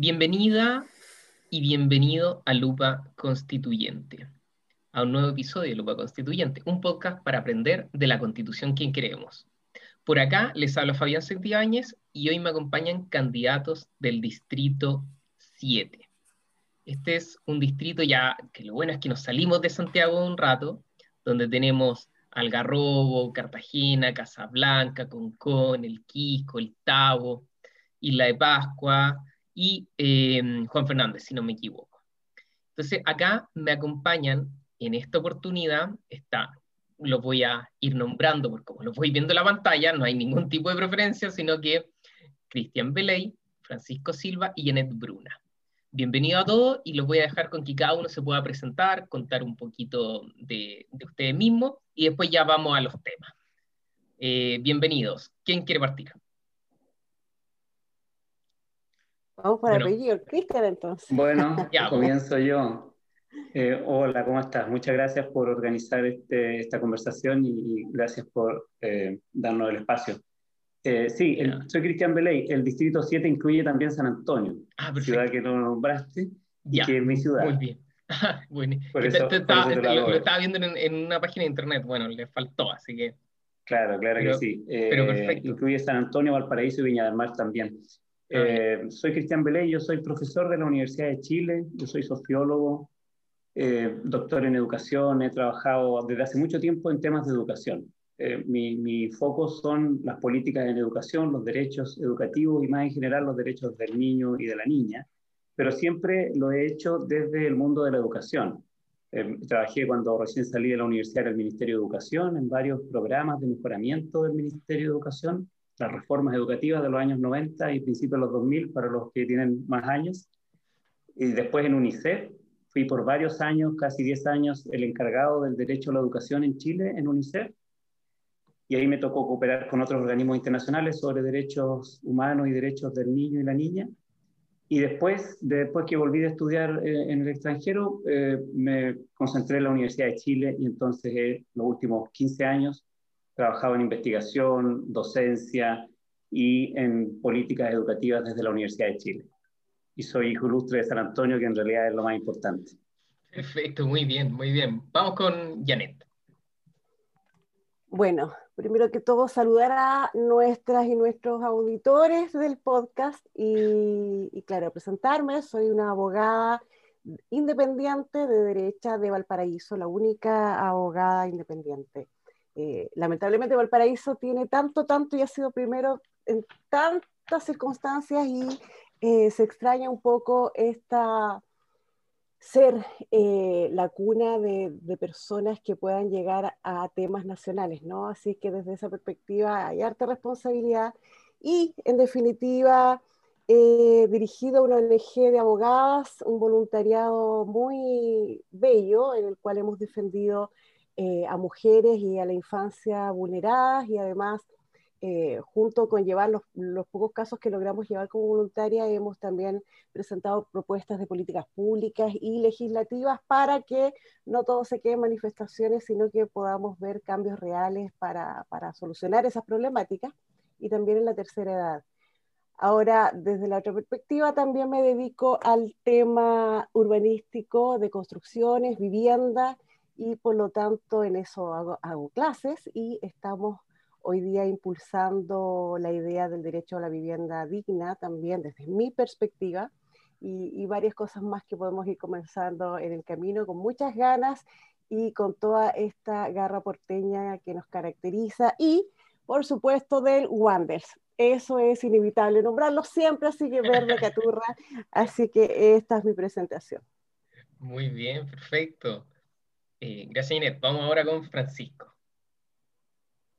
Bienvenida y bienvenido a Lupa Constituyente, a un nuevo episodio de Lupa Constituyente, un podcast para aprender de la constitución que queremos. Por acá les habla Fabián Santibáñez y hoy me acompañan candidatos del Distrito 7. Este es un distrito ya, que lo bueno es que nos salimos de Santiago un rato, donde tenemos Algarrobo, Cartagena, Casablanca, Concón, El Quisco, El Tabo, Isla de Pascua, y eh, Juan Fernández, si no me equivoco. Entonces, acá me acompañan en esta oportunidad, está, los voy a ir nombrando, porque como los voy viendo en la pantalla, no hay ningún tipo de preferencia, sino que Cristian Beley, Francisco Silva y Janet Bruna. Bienvenido a todos y los voy a dejar con que cada uno se pueda presentar, contar un poquito de, de ustedes mismos y después ya vamos a los temas. Eh, bienvenidos. ¿Quién quiere partir? Vamos por apellido, Cristian entonces. Bueno, comienzo yo. Eh, hola, ¿cómo estás? Muchas gracias por organizar este, esta conversación y, gracias por eh, darnos el espacio. Eh, sí, soy Cristian Beley. El Distrito 7 incluye también San Antonio, ah, ciudad que no nombraste, y que es mi ciudad. Muy bien. bueno, por eso, estaba, lo, estaba viendo en, una página de internet, bueno, le faltó, así que... Claro, claro que sí. pero perfecto. Incluye San Antonio, Valparaíso y Viña del Mar también. Eh, soy Cristian Belé, yo soy profesor de la Universidad de Chile, yo soy sociólogo, eh, doctor en educación, he trabajado desde hace mucho tiempo en temas de educación. Eh, mi, foco son las políticas en educación, los derechos educativos y más en general los derechos del niño y de la niña, pero siempre lo he hecho desde el mundo de la educación. trabajé cuando recién salí de la universidad en el Ministerio de Educación, en varios programas de mejoramiento del Ministerio de Educación, las reformas educativas de los años 90 y principios de los 2000 para los que tienen más años. Y después en UNICEF, fui por varios años, casi 10 años, el encargado del derecho a la educación en Chile, en UNICEF. Y ahí me tocó cooperar con otros organismos internacionales sobre derechos humanos y derechos del niño y la niña. Y después, después que volví a estudiar eh, en el extranjero, eh, me concentré en la Universidad de Chile y entonces eh, los últimos 15 años trabajado en investigación, docencia y en políticas educativas desde la Universidad de Chile. Y soy hijo ilustre de San Antonio, que en realidad es lo más importante. Perfecto, muy bien, muy bien. Vamos con Janet. Bueno, primero que todo saludar a nuestras y nuestros auditores del podcast y, y claro, presentarme. Soy una abogada independiente de derecha de Valparaíso, la única abogada independiente eh, lamentablemente Valparaíso tiene tanto, tanto y ha sido primero en tantas circunstancias y eh, se extraña un poco esta ser eh, la cuna de, personas que puedan llegar a temas nacionales, ¿no? Así que desde esa perspectiva hay harta responsabilidad y en definitiva dirigido a una ONG de abogadas, un voluntariado muy bello en el cual hemos defendido eh, a mujeres y a la infancia vulneradas y además eh, junto con llevar los, los, pocos casos que logramos llevar como voluntaria, hemos también presentado propuestas de políticas públicas y legislativas para que no todo se quede en manifestaciones, sino que podamos ver cambios reales para, para solucionar esas problemáticas y también en la tercera edad. Ahora, desde la otra perspectiva, también me dedico al tema urbanístico de construcciones, vivienda y por lo tanto en eso hago, clases y estamos hoy día impulsando la idea del derecho a la vivienda digna también desde mi perspectiva y, varias cosas más que podemos ir comenzando en el camino con muchas ganas y con toda esta garra porteña que nos caracteriza y por supuesto del Wanders. Eso es inevitable nombrarlo siempre, así que verde caturra. Así que esta es mi presentación. Muy bien, perfecto. Eh, gracias, Inés. Vamos ahora con Francisco.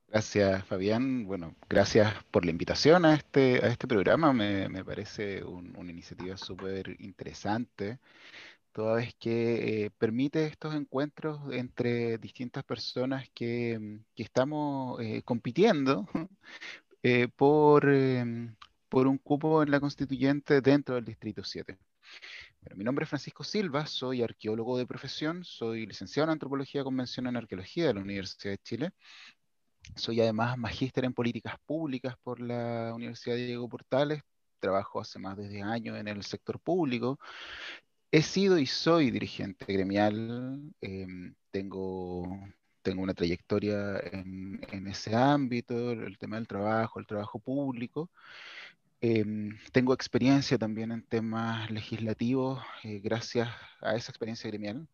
Gracias, Fabián. Bueno, gracias por la invitación a este, este programa. Me, parece una iniciativa súper interesante, toda vez que eh, permite estos encuentros entre distintas personas que, estamos eh, compitiendo por, por un cupo en la constituyente dentro del Distrito 7 mi nombre es Francisco Silva, soy arqueólogo de profesión, soy licenciado en Antropología Convencional en Arqueología de la Universidad de Chile. Soy además magíster en políticas públicas por la Universidad Diego Portales. trabajo hace más de 10 años en el sector público. He sido y soy dirigente gremial. Em, tengo, tengo una trayectoria en, ese ámbito, el tema del trabajo, el trabajo público. Em, tengo experiencia también en temas legislativos eh, gracias a esa experiencia gremial.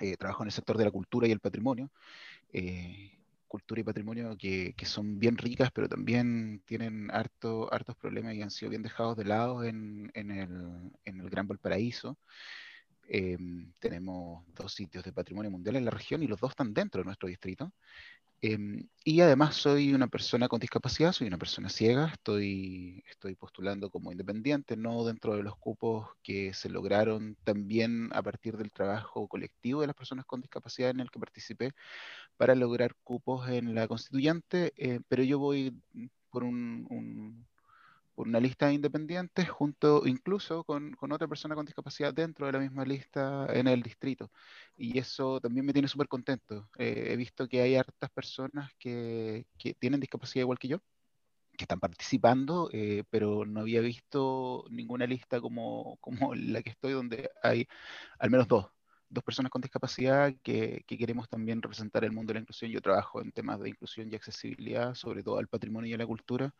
Eh, trabajo en el sector de la cultura y el patrimonio. Eh, cultura y patrimonio que, que, son bien ricas, pero también tienen harto, hartos problemas y han sido bien dejados de lado en, en, el, en el, Gran Valparaíso. Em, tenemos dos sitios de patrimonio mundial en la región y los dos están dentro de nuestro distrito. Em, y además soy una persona con discapacidad, soy una persona ciega, estoy, estoy postulando como independiente, no dentro de los cupos que se lograron también a partir del trabajo colectivo de las personas con discapacidad en el que participé para lograr cupos en la constituyente, eh, pero yo voy por un por una lista de independientes junto incluso con, con, otra persona con discapacidad dentro de la misma lista en el distrito. Y eso también me tiene súper contento. Eh, he visto que hay hartas personas que, que, tienen discapacidad igual que yo, que están participando, eh, pero no había visto ninguna lista como, como la que estoy, donde hay al menos dos dos personas con discapacidad que, que, queremos también representar el mundo de la inclusión. Yo trabajo en temas de inclusión y accesibilidad, sobre todo al patrimonio y a la cultura,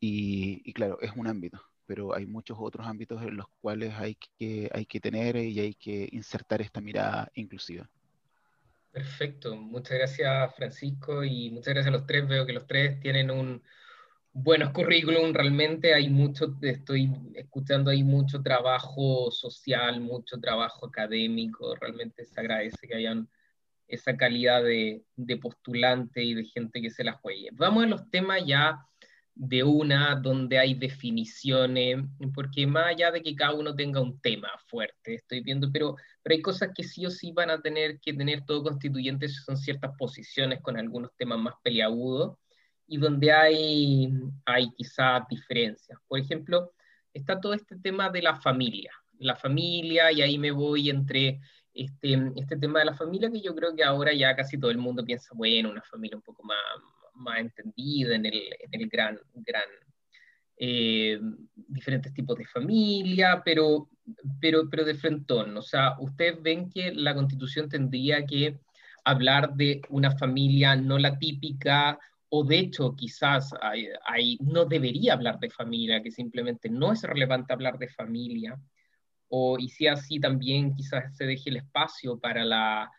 y, y, claro, es un ámbito, pero hay muchos otros ámbitos en los cuales hay que, hay que tener y hay que insertar esta mirada inclusiva. Perfecto, muchas gracias Francisco y muchas gracias a los tres. Veo que los tres tienen un, buenos currículum, realmente hay mucho, estoy escuchando ahí mucho trabajo social, mucho trabajo académico, realmente se agradece que hayan esa calidad de, de postulante y de gente que se la juegue. Vamos a los temas ya de una donde hay definiciones, porque más allá de que cada uno tenga un tema fuerte, estoy viendo, pero, pero hay cosas que sí o sí van a tener que tener todo constituyente, son ciertas posiciones con algunos temas más peliagudos, y donde hay, hay quizás diferencias. Por ejemplo, está todo este tema de la familia, la familia, y ahí me voy entre este, este tema de la familia que yo creo que ahora ya casi todo el mundo piensa, bueno, una familia un poco más, más entendida en el, en el gran, gran eh, diferentes tipos de familia, pero, pero, pero de frentón. O sea, ustedes ven que la constitución tendría que hablar de una familia no la típica o de hecho quizás hay, no debería hablar de familia, que simplemente no es relevante hablar de familia, o y si así también quizás se deje el espacio para la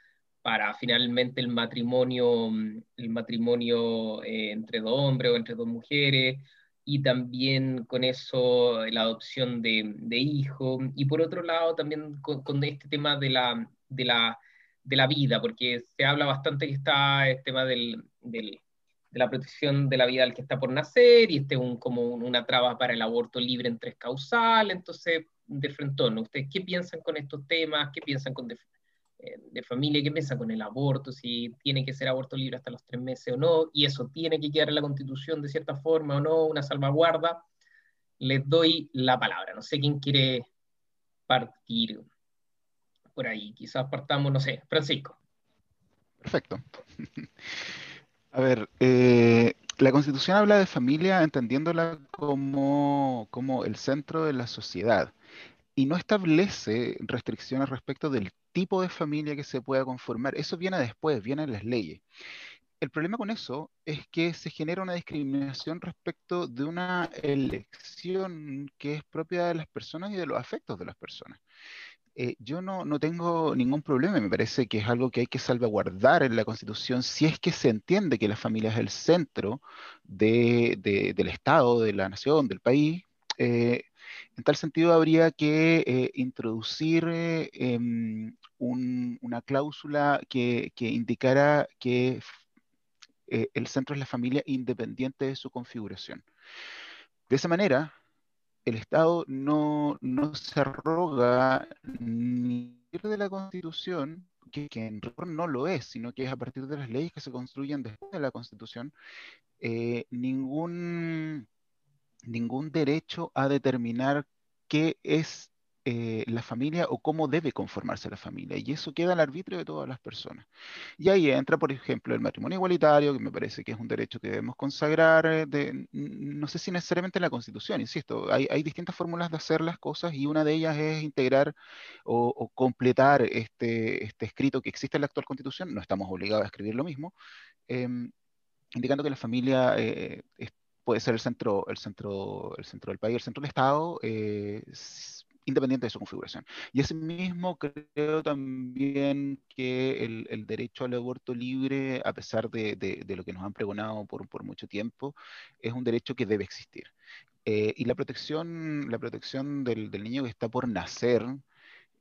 para finalmente el matrimonio, el matrimonio eh, entre dos hombres o entre dos mujeres, y también con eso la adopción de, de hijos, y por otro lado también con, este tema de la, de, la, de la vida, porque se habla bastante que está el tema del, del de la protección de la vida del que está por nacer, y este es un, como una traba para el aborto libre en tres causales, entonces, de frente ¿ustedes qué piensan con estos temas? ¿Qué piensan con de, eh, de, familia? ¿Qué piensan con el aborto? Si tiene que ser aborto libre hasta los tres meses o no, y eso tiene que quedar en la Constitución de cierta forma o no, una salvaguarda. Les doy la palabra, no sé quién quiere partir por ahí, quizás partamos, no sé, Francisco. Perfecto. A ver, eh, la Constitución habla de familia entendiéndola como, como el centro de la sociedad y no establece restricciones respecto del tipo de familia que se pueda conformar. Eso viene después, viene en las leyes. El problema con eso es que se genera una discriminación respecto de una elección que es propia de las personas y de los afectos de las personas. Eh, yo no, no, tengo ningún problema, me parece que es algo que hay que salvaguardar en la Constitución si es que se entiende que la familia es el centro de, del Estado, de la nación, del país. Eh, en tal sentido, habría que eh, introducir em, una cláusula que, que indicara que el centro es la familia independiente de su configuración. De esa manera, el Estado no, se arroga ni de la Constitución, que, en rigor no lo es, sino que es a partir de las leyes que se construyen después de la Constitución, eh, ningún, ningún derecho a determinar qué es eh, la familia o cómo debe conformarse la familia. Y eso queda al arbitrio de todas las personas. Y ahí entra, por ejemplo, el matrimonio igualitario, que me parece que es un derecho que debemos consagrar, eh, de, no sé si necesariamente en la Constitución, insisto, hay, distintas fórmulas de hacer las cosas y una de ellas es integrar o, completar este, este, escrito que existe en la actual Constitución, no estamos obligados a escribir lo mismo, em, indicando que la familia eh, puede ser el centro, el, centro, el centro del país, el centro del Estado, independiente de su configuración. Y asimismo creo también que el, derecho al aborto libre, a pesar de, lo que nos han pregonado por, por, mucho tiempo, es un derecho que debe existir. Eh, y la protección, la protección del, niño que está por nacer,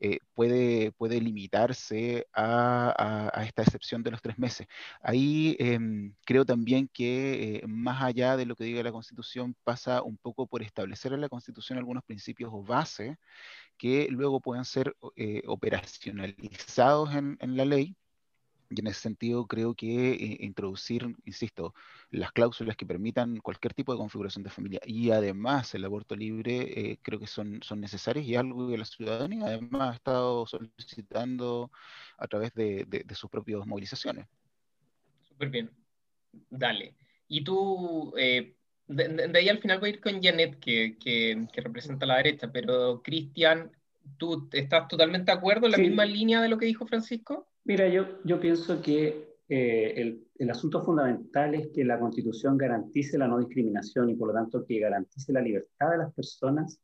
eh, puede, puede limitarse a, esta excepción de los tres meses. Ahí em, creo también que eh, más allá de lo que diga la Constitución, pasa un poco por establecer en la Constitución algunos principios o bases que luego puedan ser eh, operacionalizados en, en la ley y en ese sentido creo que eh, introducir, insisto, las cláusulas que permitan cualquier tipo de configuración de familia y además el aborto libre eh, creo que son, son necesarias y algo que la ciudadanía además ha estado solicitando a través de, sus propias movilizaciones. Súper bien. Dale. Y tú, eh, de, ahí al final voy a ir con Janet, que, que, representa la derecha, pero Cristian, ¿tú estás totalmente de acuerdo en la misma línea de lo que dijo Francisco? Mira, yo, yo pienso que eh, el, el, asunto fundamental es que la Constitución garantice la no discriminación y por lo tanto que garantice la libertad de las personas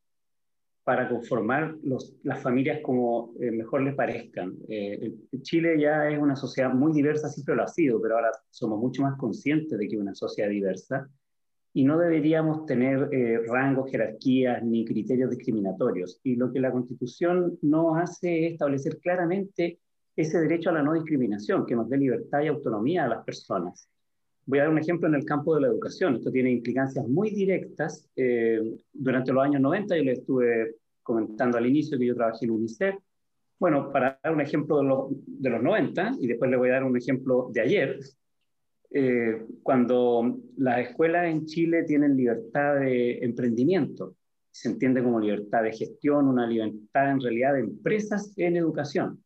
para conformar los, las familias como eh, mejor les parezcan. Eh, Chile ya es una sociedad muy diversa, siempre lo ha sido, pero ahora somos mucho más conscientes de que es una sociedad diversa y no deberíamos tener rangos, jerarquías ni criterios discriminatorios. Y lo que la Constitución no hace es establecer claramente ese derecho a la no discriminación, que nos dé libertad y autonomía a las personas. Voy a dar un ejemplo en el campo de la educación. Esto tiene implicancias muy directas. Eh, durante los años 90, yo le estuve comentando al inicio que yo trabajé en UNICEF. Bueno, para dar un ejemplo de los, de los 90, y después le voy a dar un ejemplo de ayer, eh, cuando las escuelas en Chile tienen libertad de emprendimiento, se entiende como libertad de gestión, una libertad en realidad de empresas en educación.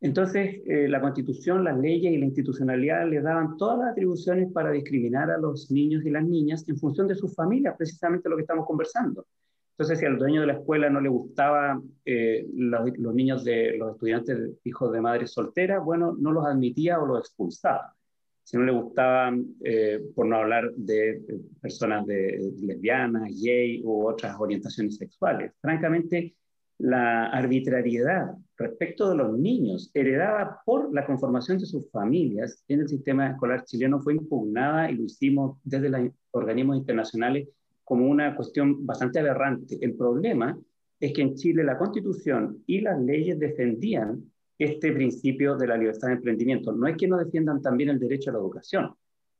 Entonces, eh, la constitución, las leyes y la institucionalidad les daban todas las atribuciones para discriminar a los niños y las niñas en función de sus familias, precisamente lo que estamos conversando. Entonces, si al dueño de la escuela no le gustaba eh, los, niños de los estudiantes hijos de madres solteras, bueno, no los admitía o los expulsaba. Si no le gustaban, eh, por no hablar de personas de, lesbianas, gay u otras orientaciones sexuales. Francamente, la arbitrariedad respecto de los niños heredada por la conformación de sus familias en el sistema escolar chileno fue impugnada y lo hicimos desde los organismos internacionales como una cuestión bastante aberrante. El problema es que en Chile la constitución y las leyes defendían este principio de la libertad de emprendimiento. No es que no defiendan también el derecho a la educación,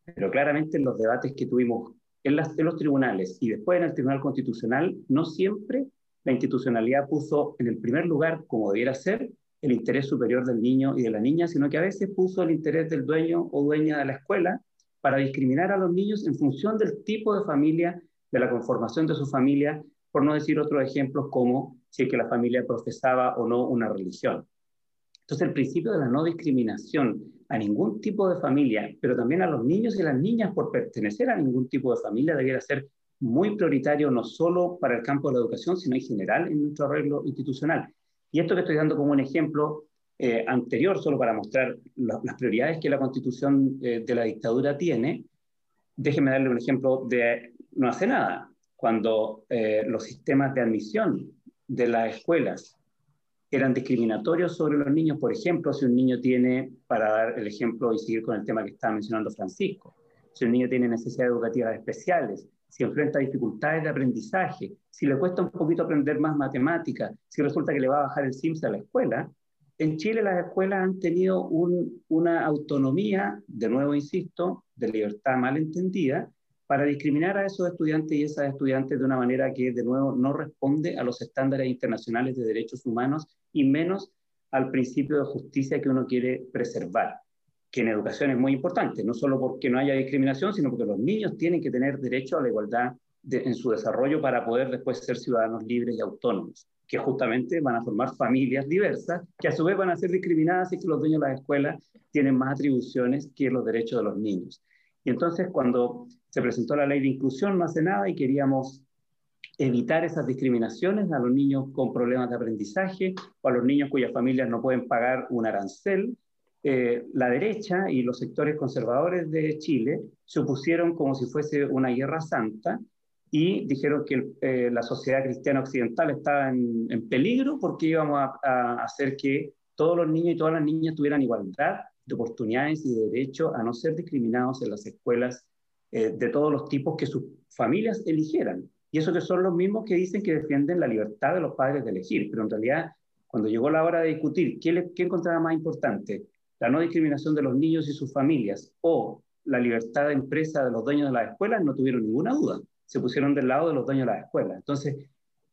pero claramente en los debates que tuvimos en, los tribunales y después en el Tribunal Constitucional, no siempre la institucionalidad puso en el primer lugar, como debiera ser, el interés superior del niño y de la niña, sino que a veces puso el interés del dueño o dueña de la escuela para discriminar a los niños en función del tipo de familia, de la conformación de su familia, por no decir otros ejemplos como si la familia profesaba o no una religión. Entonces el principio de la no discriminación a ningún tipo de familia, pero también a los niños y las niñas por pertenecer a ningún tipo de familia, debiera ser muy prioritario no solo para el campo de la educación, sino en general en nuestro arreglo institucional. Y esto que estoy dando como un ejemplo eh, anterior, solo para mostrar las prioridades que la constitución eh, de la dictadura tiene, déjenme darle un ejemplo de no hace nada, cuando eh, los sistemas de admisión de las escuelas eran discriminatorios sobre los niños, por ejemplo, si un niño tiene, para dar el ejemplo y seguir con el tema que estaba mencionando Francisco, si un niño tiene necesidades educativas especiales, si enfrenta dificultades de aprendizaje, si le cuesta un poquito aprender más matemática, si resulta que le va a bajar el SIMS a la escuela, en Chile las escuelas han tenido una autonomía, de nuevo insisto, de libertad mal entendida, para discriminar a esos estudiantes y esas estudiantes de una manera que, de nuevo, no responde a los estándares internacionales de derechos humanos y menos al principio de justicia que uno quiere preservar que en educación es muy importante, no solo porque no haya discriminación, sino porque los niños tienen que tener derecho a la igualdad en su desarrollo para poder después ser ciudadanos libres y autónomos. que justamente van a formar familias diversas, que a su vez van a ser discriminadas y que los dueños de las escuelas tienen más atribuciones que los derechos de los niños. Y entonces cuando se presentó la ley de inclusión no hace nada y queríamos evitar esas discriminaciones a los niños con problemas de aprendizaje o a los niños cuyas familias no pueden pagar un arancel, eh, la derecha y los sectores conservadores de Chile se opusieron como si fuese una guerra santa y dijeron que eh, la sociedad cristiana occidental estaba en, peligro porque íbamos a, hacer que todos los niños y todas las niñas tuvieran igualdad de oportunidades y de derecho a no ser discriminados en las escuelas eh, de todos los tipos que sus familias eligieran. Y eso que son los mismos que dicen que defienden la libertad de los padres de elegir, pero en realidad cuando llegó la hora de discutir qué, qué encontraba más importante, la no discriminación de los niños y sus familias o la libertad de empresa de los dueños de las escuelas, no tuvieron ninguna duda se pusieron del lado de los dueños de las escuelas. Entonces,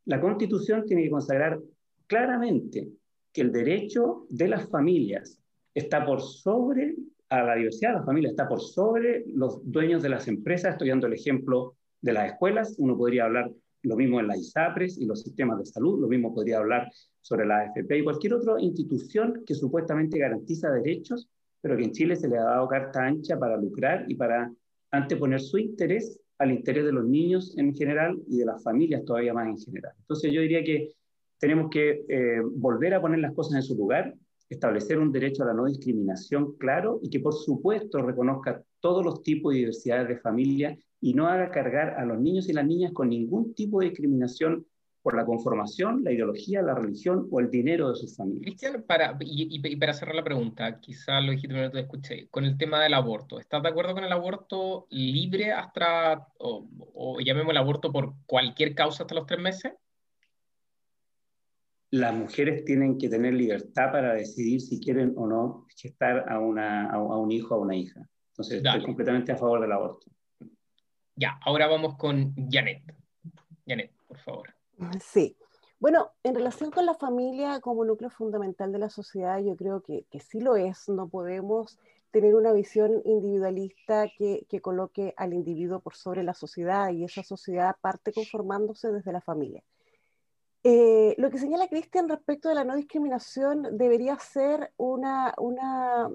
la Constitución tiene que consagrar claramente que el derecho de las familias está por sobre a la diversidad de las familias, está por sobre los dueños de las empresas. Estoy dando el ejemplo de las escuelas. Uno podría hablar lo mismo en las ISAPRES y los sistemas de salud, lo mismo podría hablar sobre la AFP y cualquier otra institución que supuestamente garantiza derechos, pero que en Chile se le ha dado carta ancha para lucrar y para anteponer su interés al interés de los niños en general y de las familias todavía más en general. Entonces yo diría que tenemos que eh, volver a poner las cosas en su lugar, establecer un derecho a la no discriminación claro y que por supuesto reconozca todos los tipos y diversidades de familia y no haga cargar a los niños y las niñas con ningún tipo de discriminación por la conformación, la ideología, la religión o el dinero de sus familias. Cristian, para, y, para cerrar la pregunta, quizá lo dijiste no te escuché, con el tema del aborto, ¿estás de acuerdo con el aborto libre hasta, o, o llamemos el aborto por cualquier causa hasta los tres meses? Las mujeres tienen que tener libertad para decidir si quieren o no gestar a, una, a, un hijo o a una hija. Entonces, estoy completamente a favor del aborto. Ya, ahora vamos con Janet. Janet, por favor. Sí. Bueno, en relación con la familia como núcleo fundamental de la sociedad, yo creo que, que sí lo es. No podemos tener una visión individualista que, que, coloque al individuo por sobre la sociedad y esa sociedad parte conformándose desde la familia. Eh, lo que señala Cristian respecto de la no discriminación debería ser una, una,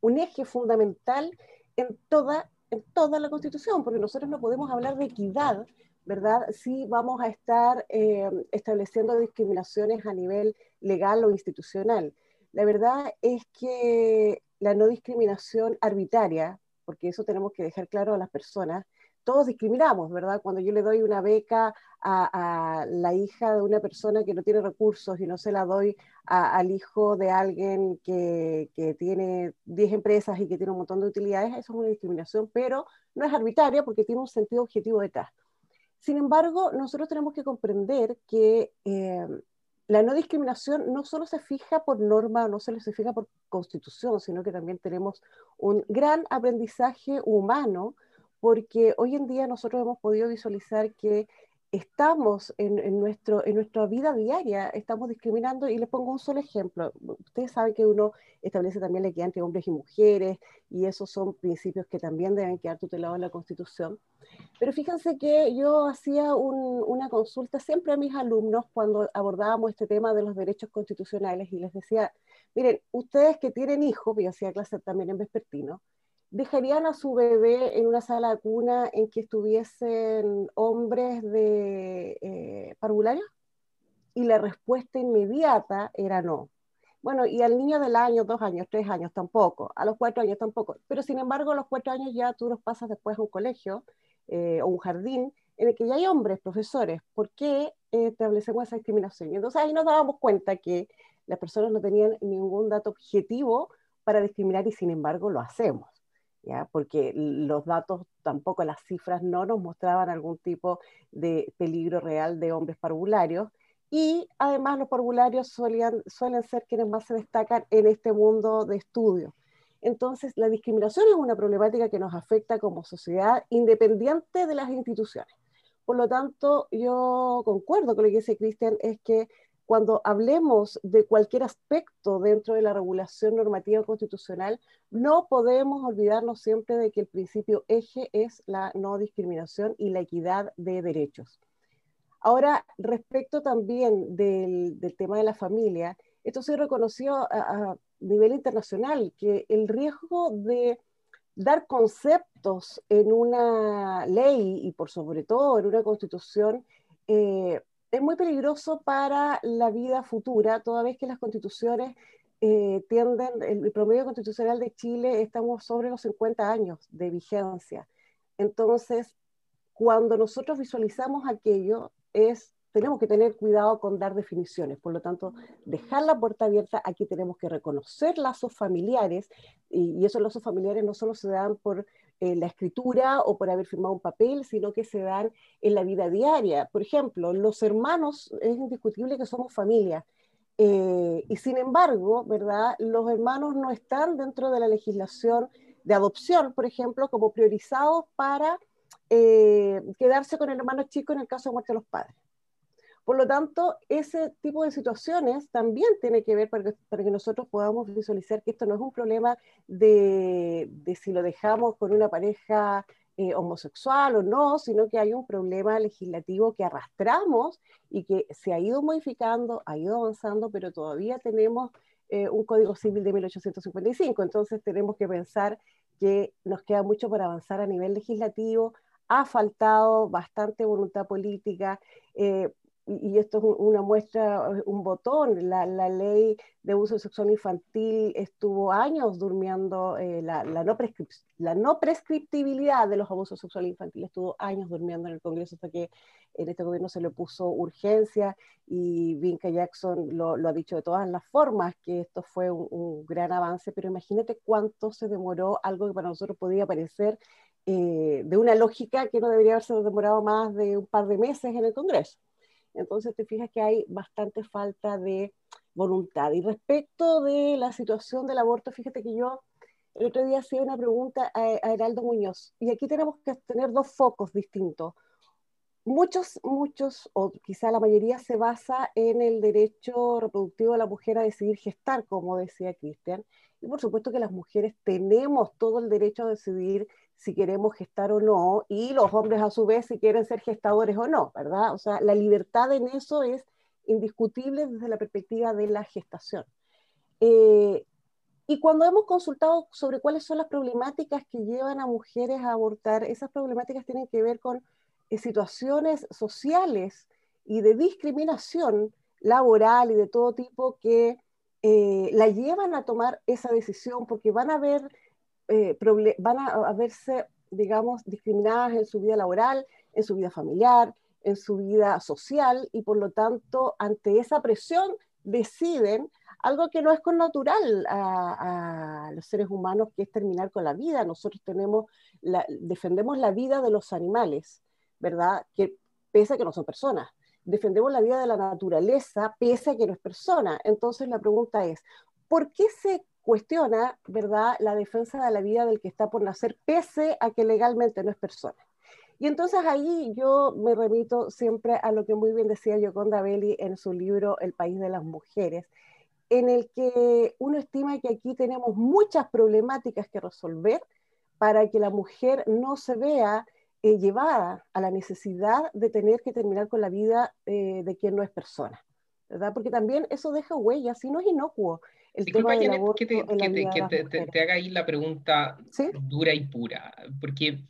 un eje fundamental en toda, en toda la Constitución, porque nosotros no podemos hablar de equidad ¿verdad? Sí vamos a estar eh, estableciendo discriminaciones a nivel legal o institucional. La verdad es que la no discriminación arbitraria, porque eso tenemos que dejar claro a las personas, todos discriminamos, ¿verdad? Cuando yo le doy una beca a, la hija de una persona que no tiene recursos y no se la doy al hijo de alguien que, que tiene 10 empresas y que tiene un montón de utilidades, eso es una discriminación, pero no es arbitraria porque tiene un sentido objetivo detrás. Sin embargo, nosotros tenemos que comprender que eh, la no discriminación no solo se fija por norma, no solo se fija por constitución, sino que también tenemos un gran aprendizaje humano, porque hoy en día nosotros hemos podido visualizar que estamos en, nuestro, en nuestra vida diaria, estamos discriminando, y les pongo un solo ejemplo. Ustedes saben que uno establece también la equidad entre hombres y mujeres, y esos son principios que también deben quedar tutelados en la Constitución. Pero fíjense que yo hacía una consulta siempre a mis alumnos cuando abordábamos este tema de los derechos constitucionales y les decía, miren, ustedes que tienen hijos, yo hacía clase también en vespertino, ¿dejarían a su bebé en una sala de cuna en que estuviesen hombres de eh, parvulario? Y la respuesta inmediata era no. Bueno, y al niño del año, dos años, tres años tampoco, a los cuatro años tampoco. Pero sin embargo, a los cuatro años ya tú los pasas después a un colegio eh, o un jardín en el que ya hay hombres, profesores. ¿Por qué establecemos esa discriminación? Y entonces ahí nos dábamos cuenta que las personas no tenían ningún dato objetivo para discriminar y sin embargo lo hacemos. Porque los datos, tampoco las cifras, no nos mostraban algún tipo de peligro real de hombres parvularios. Y además los parvularios suelen ser quienes más se destacan en este mundo de estudio. Entonces, la discriminación es una problemática que nos afecta como sociedad independiente de las instituciones. Por lo tanto, yo concuerdo con lo que dice Cristian, es que cuando hablemos de cualquier aspecto dentro de la regulación normativa constitucional, no podemos olvidarnos siempre de que el principio eje es la no discriminación y la equidad de derechos. Ahora, respecto también del, tema de la familia, esto se reconoció a, a nivel internacional, que el riesgo de dar conceptos en una ley y por sobre todo en una constitución eh, es muy peligroso para la vida futura, toda vez que las constituciones eh, tienden, el promedio constitucional de Chile estamos sobre los 50 años de vigencia. Entonces, cuando nosotros visualizamos aquello, es tenemos que tener cuidado con dar definiciones, por lo tanto, dejar la puerta abierta, aquí tenemos que reconocer lazos familiares, y, esos lazos familiares no solo se dan por eh, la escritura o por haber firmado un papel, sino que se dan en la vida diaria. Por ejemplo, los hermanos, es indiscutible que somos familia, eh, y sin embargo, ¿verdad? Los hermanos no están dentro de la legislación de adopción, por ejemplo, como priorizados para eh, quedarse con el hermano chico en el caso de muerte de los padres. Por lo tanto, ese tipo de situaciones también tiene que ver para que, nosotros podamos visualizar que esto no es un problema de, de si lo dejamos con una pareja eh, homosexual o no, sino que hay un problema legislativo que arrastramos y que se ha ido modificando, ha ido avanzando, pero todavía tenemos eh, un Código Civil de 1855. Entonces tenemos que pensar que nos queda mucho por avanzar a nivel legislativo, ha faltado bastante voluntad política. Eh, y esto es una muestra, un botón, la, ley de uso sexual infantil estuvo años durmiendo, eh, la, no prescriptibilidad de los abusos sexuales infantiles estuvo años durmiendo en el Congreso hasta que en este gobierno se le puso urgencia y Vinca Jackson lo, ha dicho de todas las formas, que esto fue un, gran avance, pero imagínate cuánto se demoró algo que para nosotros podía parecer eh, de una lógica que no debería haberse demorado más de un par de meses en el Congreso. Entonces te fijas que hay bastante falta de voluntad. Y respecto de la situación del aborto, fíjate que yo el otro día hacía una pregunta a, Heraldo Muñoz y aquí tenemos que tener dos focos distintos. Muchos, muchos, o quizá la mayoría se basa en el derecho reproductivo de la mujer a decidir gestar, como decía Cristian. Y por supuesto que las mujeres tenemos todo el derecho a decidir si queremos gestar o no, y los hombres a su vez si quieren ser gestadores o no, ¿verdad? O sea, la libertad en eso es indiscutible desde la perspectiva de la gestación. Eh, y cuando hemos consultado sobre cuáles son las problemáticas que llevan a mujeres a abortar, esas problemáticas tienen que ver con eh, situaciones sociales y de discriminación laboral y de todo tipo que eh, la llevan a tomar esa decisión porque van a ver eh, van a, verse, digamos, discriminadas en su vida laboral, en su vida familiar, en su vida social y por lo tanto ante esa presión deciden algo que no es con natural a, los seres humanos, que es terminar con la vida. Nosotros tenemos defendemos la vida de los animales, ¿verdad? Que pese a que no son personas. Defendemos la vida de la naturaleza, pese a que no es persona. Entonces la pregunta es, ¿por qué se cuestiona, ¿verdad?, la defensa de la vida del que está por nacer, pese a que legalmente no es persona. Y entonces ahí yo me remito siempre a lo que muy bien decía Yoconda Belli en su libro El país de las mujeres, en el que uno estima que aquí tenemos muchas problemáticas que resolver para que la mujer no se vea eh, llevada a la necesidad de tener que terminar con la vida eh, de quien no es persona. ¿Verdad? Porque también eso deja huellas, si no es inocuo. Disculpa que, te, haga ahí la pregunta dura y pura, porque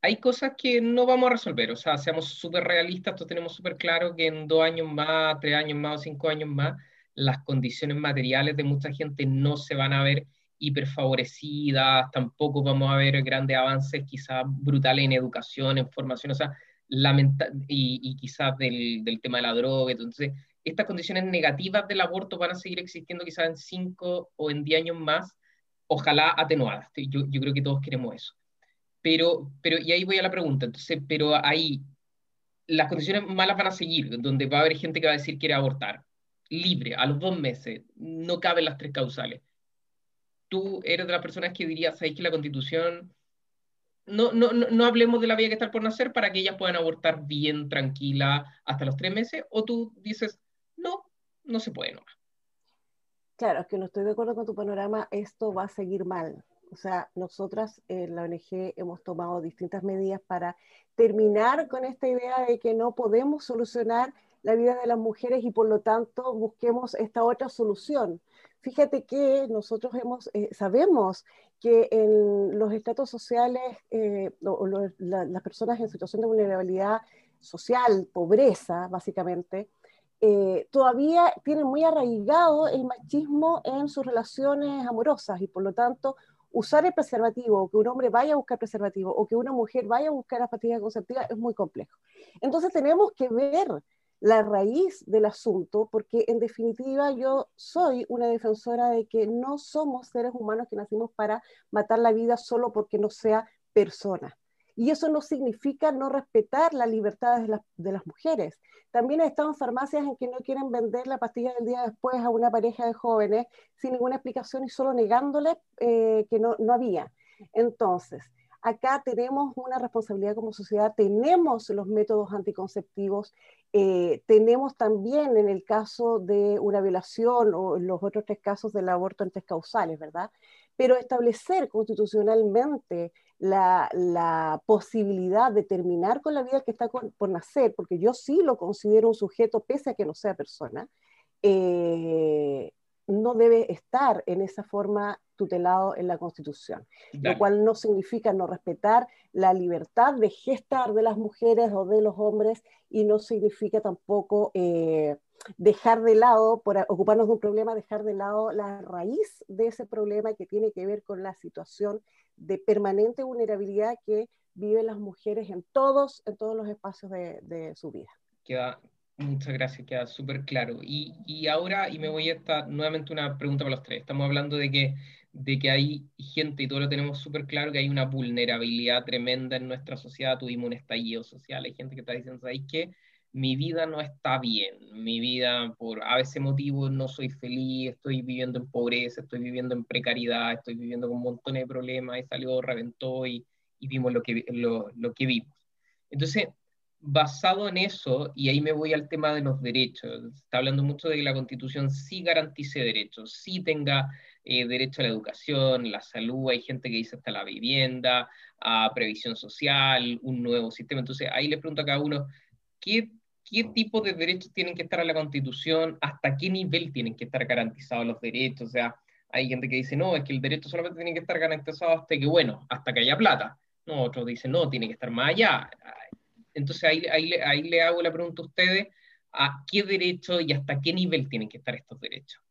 hay cosas que no vamos a resolver, o sea, seamos súper realistas, todos tenemos súper claro que en dos años más, tres años más o cinco años más, las condiciones materiales de mucha gente no se van a ver hiperfavorecidas, tampoco vamos a ver grandes avances quizás brutales en educación, en formación, o sea, y, y quizás del, del tema de la droga, entonces estas condiciones negativas del aborto van a seguir existiendo quizás en 5 o en 10 años más, ojalá atenuadas. Yo, yo, creo que todos queremos eso. Pero, pero, y ahí voy a la pregunta, entonces, pero ahí las condiciones malas van a seguir, donde va a haber gente que va a decir quiere abortar, libre, a los dos meses, no caben las tres causales. Tú eres de las personas que dirías, ¿sabes que la constitución no, no, no, hablemos de la vida que está por nacer para que ellas puedan abortar bien, tranquila, hasta los tres meses, o tú dices, no, se puede nomás. Claro, es que no estoy de acuerdo con tu panorama, esto va a seguir mal. O sea, nosotras en la ONG hemos tomado distintas medidas para terminar con esta idea de que no podemos solucionar la vida de las mujeres y por lo tanto busquemos esta otra solución. Fíjate que nosotros hemos, eh, sabemos que en los estratos sociales eh, las personas en situación de vulnerabilidad social, pobreza básicamente, eh, todavía tienen muy arraigado el machismo en sus relaciones amorosas y por lo tanto usar el preservativo, o que un hombre vaya a buscar preservativo, o que una mujer vaya a buscar la pastilla conceptiva es muy complejo. Entonces tenemos que ver la raíz del asunto, porque en definitiva yo soy una defensora de que no somos seres humanos que nacimos para matar la vida solo porque no sea persona. Y eso no significa no respetar las libertades de, las mujeres. También he estado farmacias en que no quieren vender la pastilla del día después a una pareja de jóvenes sin ninguna explicación y solo negándole eh, que no, no había. Entonces, acá tenemos una responsabilidad como sociedad, tenemos los métodos anticonceptivos, eh, tenemos también en el caso de una violación o los otros tres casos del aborto en tres causales, ¿verdad? Pero establecer constitucionalmente la, posibilidad de terminar con la vida que está por nacer, porque yo sí lo considero un sujeto pese a que no sea persona, eh, no debe estar en esa forma tutelado en la Constitución, lo cual no significa no respetar la libertad de gestar de las mujeres o de los hombres y no significa tampoco eh, dejar de lado, por ocuparnos de un problema, dejar de lado la raíz de ese problema que tiene que ver con la situación de permanente vulnerabilidad que viven las mujeres en todos, en todos los espacios de, su vida. Queda, Muchas gracias, queda súper claro. Y, y, ahora, y me voy a esta nuevamente una pregunta para los tres. Estamos hablando de que, de que hay gente, y todo lo tenemos súper claro, que hay una vulnerabilidad tremenda en nuestra sociedad. Tuvimos un estallido social, hay gente que está diciendo, ¿sabes qué? Mi vida no está bien, mi vida por a veces motivos no soy feliz, estoy viviendo en pobreza, estoy viviendo en precariedad, estoy viviendo con montón de problemas, y salió, reventó y, y vimos lo que, lo, lo que vimos. Entonces, basado en eso, y ahí me voy al tema de los derechos, está hablando mucho de que la Constitución sí garantice derechos, sí tenga eh, derecho a la educación, la salud, hay gente que dice hasta la vivienda, a previsión social, un nuevo sistema. Entonces ahí le pregunto a cada uno, ¿qué, qué tipo de derechos tienen que estar en la Constitución? ¿Hasta qué nivel tienen que estar garantizados los derechos? O sea, hay gente que dice, no, es que el derecho solamente tiene que estar garantizado hasta que, bueno, hasta que haya plata. No, otros dicen, no, tiene que estar más allá entonces ahí, ahí, le hago la pregunta a ustedes, ¿a qué derecho y hasta qué nivel tienen que estar estos derechos?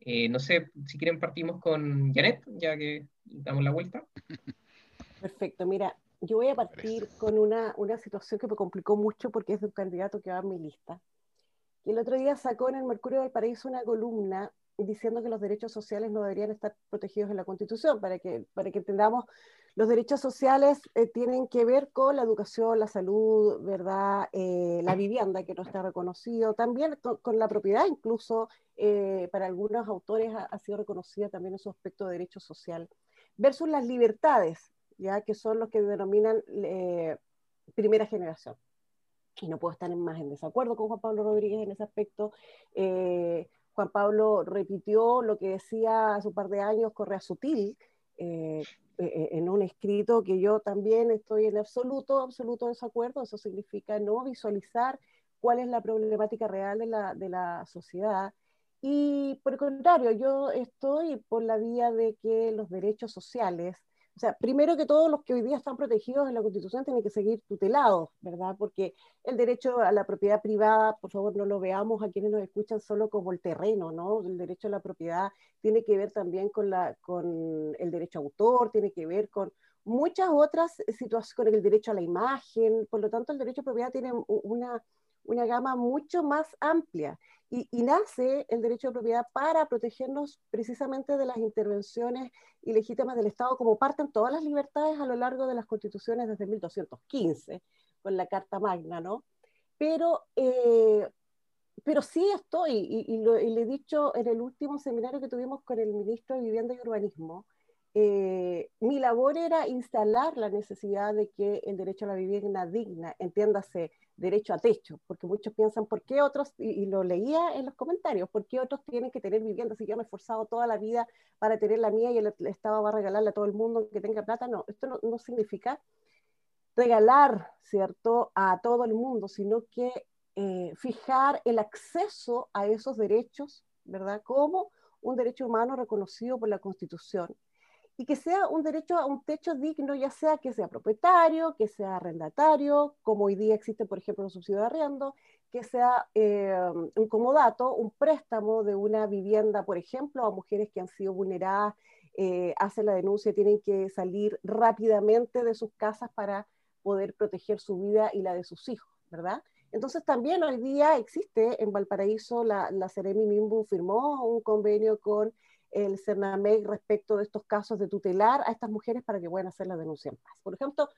Eh, no sé, si quieren partimos con Janet, ya que damos la vuelta. Perfecto, mira, yo voy a partir con una, una situación que me complicó mucho porque es de un candidato que va en mi lista. Y el otro día sacó en el Mercurio del Paraíso una columna diciendo que los derechos sociales no deberían estar protegidos en la Constitución, para que, para que entendamos los derechos sociales eh, tienen que ver con la educación, la salud, ¿verdad? Eh, la vivienda que no está reconocido, también con, la propiedad, incluso eh, para algunos autores ha, sido reconocida también su aspecto de derecho social, versus las libertades, ya que son los que denominan primera generación. Y no puedo estar más en desacuerdo con Juan Pablo Rodríguez en ese aspecto. Juan Pablo repitió lo que decía hace un par de años Correa Sutil, eh, eh, eh, en un escrito que yo también estoy en absoluto, absoluto desacuerdo. Eso significa no visualizar cuál es la problemática real de la, de la sociedad. Y por el contrario, yo estoy por la vía de que los derechos sociales o sea, primero que todos los que hoy día están protegidos en la Constitución tienen que seguir tutelados, ¿verdad? Porque el derecho a la propiedad privada, por favor, no lo veamos a quienes nos escuchan solo como el terreno, ¿no? El derecho a la propiedad tiene que ver también con, la, con el derecho a autor, tiene que ver con muchas otras situaciones, con el derecho a la imagen, por lo tanto, el derecho a propiedad tiene una, una gama mucho más amplia. Y, nace el derecho de propiedad para protegernos precisamente de las intervenciones ilegítimas del Estado, como parten todas las libertades a lo largo de las constituciones desde 1215, con la Carta Magna, ¿no? Pero, eh, pero sí estoy, y, y, lo, le he dicho en el último seminario que tuvimos con el ministro de Vivienda y Urbanismo, eh, mi labor era instalar la necesidad de que el derecho a la vivienda digna, entiéndase, derecho a techo, porque muchos piensan, ¿por qué otros, y, lo leía en los comentarios, ¿por qué otros tienen que tener vivienda si yo me he esforzado toda la vida para tener la mía y el, Estado va a regalarle a todo el mundo que tenga plata? No, esto no, no significa regalar, ¿cierto?, a todo el mundo, sino que eh, fijar el acceso a esos derechos, ¿verdad?, como un derecho humano reconocido por la Constitución y que sea un derecho a un techo digno, ya sea que sea propietario, que sea arrendatario, como hoy día existe, por ejemplo, un subsidio de arriendo, que sea eh, un comodato, un préstamo de una vivienda, por ejemplo, a mujeres que han sido vulneradas, eh, hacen la denuncia tienen que salir rápidamente de sus casas para poder proteger su vida y la de sus hijos, ¿verdad? Entonces también hoy día existe en Valparaíso, la, la Ceremi Mimbu firmó un convenio con el CERNAMEC respecto de estos casos de tutelar a estas mujeres para que puedan hacer la denuncia en paz. Por ejemplo,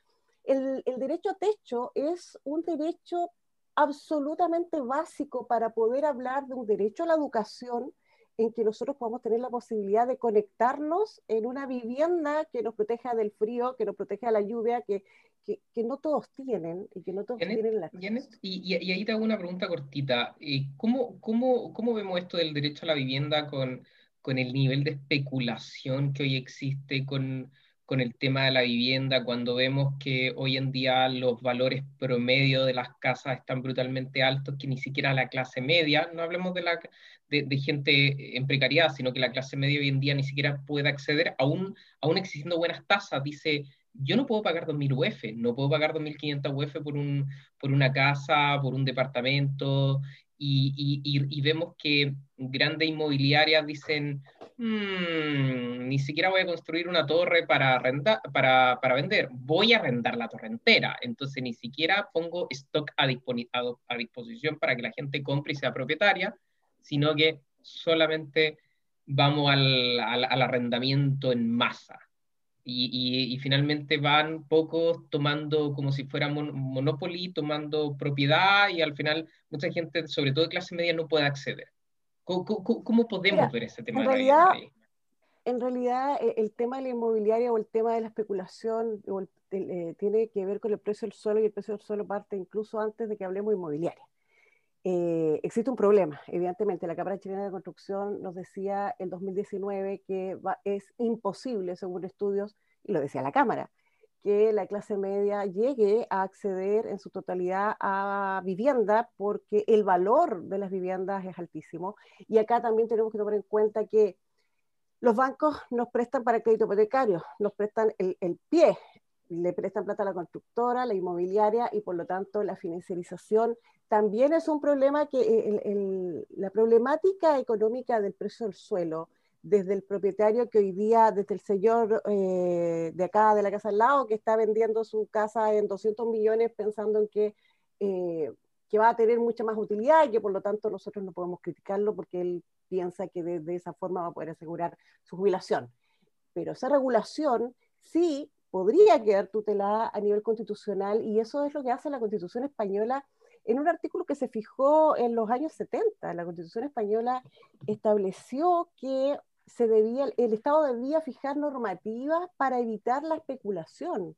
el, el derecho a techo es un derecho absolutamente básico para poder hablar de un derecho a la educación en que nosotros podamos tener la posibilidad de conectarnos en una vivienda que nos proteja del frío, que nos proteja de la lluvia, que, que, no todos tienen y que no todos tienen la... Y, y, ahí te hago una pregunta cortita. Eh, ¿Cómo, cómo, cómo vemos esto del derecho a la vivienda con, con el nivel de especulación que hoy existe con, con el tema de la vivienda, cuando vemos que hoy en día los valores promedio de las casas están brutalmente altos, que ni siquiera la clase media, no hablemos de, la, de, gente en precariedad, sino que la clase media hoy en día ni siquiera puede acceder, aún, aún existiendo buenas tasas, dice yo no puedo pagar 2.000 UF, no puedo pagar 2.500 UF por, un, por una casa, por un departamento, y, y, y vemos que grandes inmobiliarias dicen, mm, ni siquiera voy a construir una torre para, para, para, vender, voy a arrendar la torre entera, entonces ni siquiera pongo stock a, a disposición para que la gente compre y sea propietaria, sino que solamente vamos al, al arrendamiento en masa. Y, finalmente van pocos tomando como si fuera monopoly, tomando propiedad y al final mucha gente, sobre todo de clase media, no puede acceder. ¿Cómo, podemos ver ese tema? En realidad, en realidad e, el tema de la inmobiliaria o el tema de la especulación eh, tiene que ver con el precio del suelo y el precio del suelo parte incluso antes de que hablemos inmobiliaria. Eh, existe un problema, evidentemente. La Cámara Chilena de Construcción nos decía en 2019 que es imposible, según estudios, y lo decía la Cámara, que la clase media llegue a acceder en su totalidad a vivienda porque el valor de las viviendas es altísimo. Y acá también tenemos que tomar en cuenta que los bancos nos prestan para crédito hipotecario, nos prestan el, el pie, le prestan plata a la constructora, la inmobiliaria y por lo tanto la financiarización también es un problema que eh, la problemática económica del precio del suelo, desde el propietario que hoy día, desde el señor eh, de acá, de la casa al lado, que está vendiendo su casa en 200 millones pensando en que, eh, que va a tener mucha más utilidad y que por lo tanto nosotros no podemos criticarlo porque él piensa que de, de esa forma va a poder asegurar su jubilación. Pero esa regulación sí podría quedar tutelada a nivel constitucional y eso es lo que hace la Constitución española en un artículo que se fijó en los años 70. La Constitución española estableció que se debía, el Estado debía fijar normativas para evitar la especulación.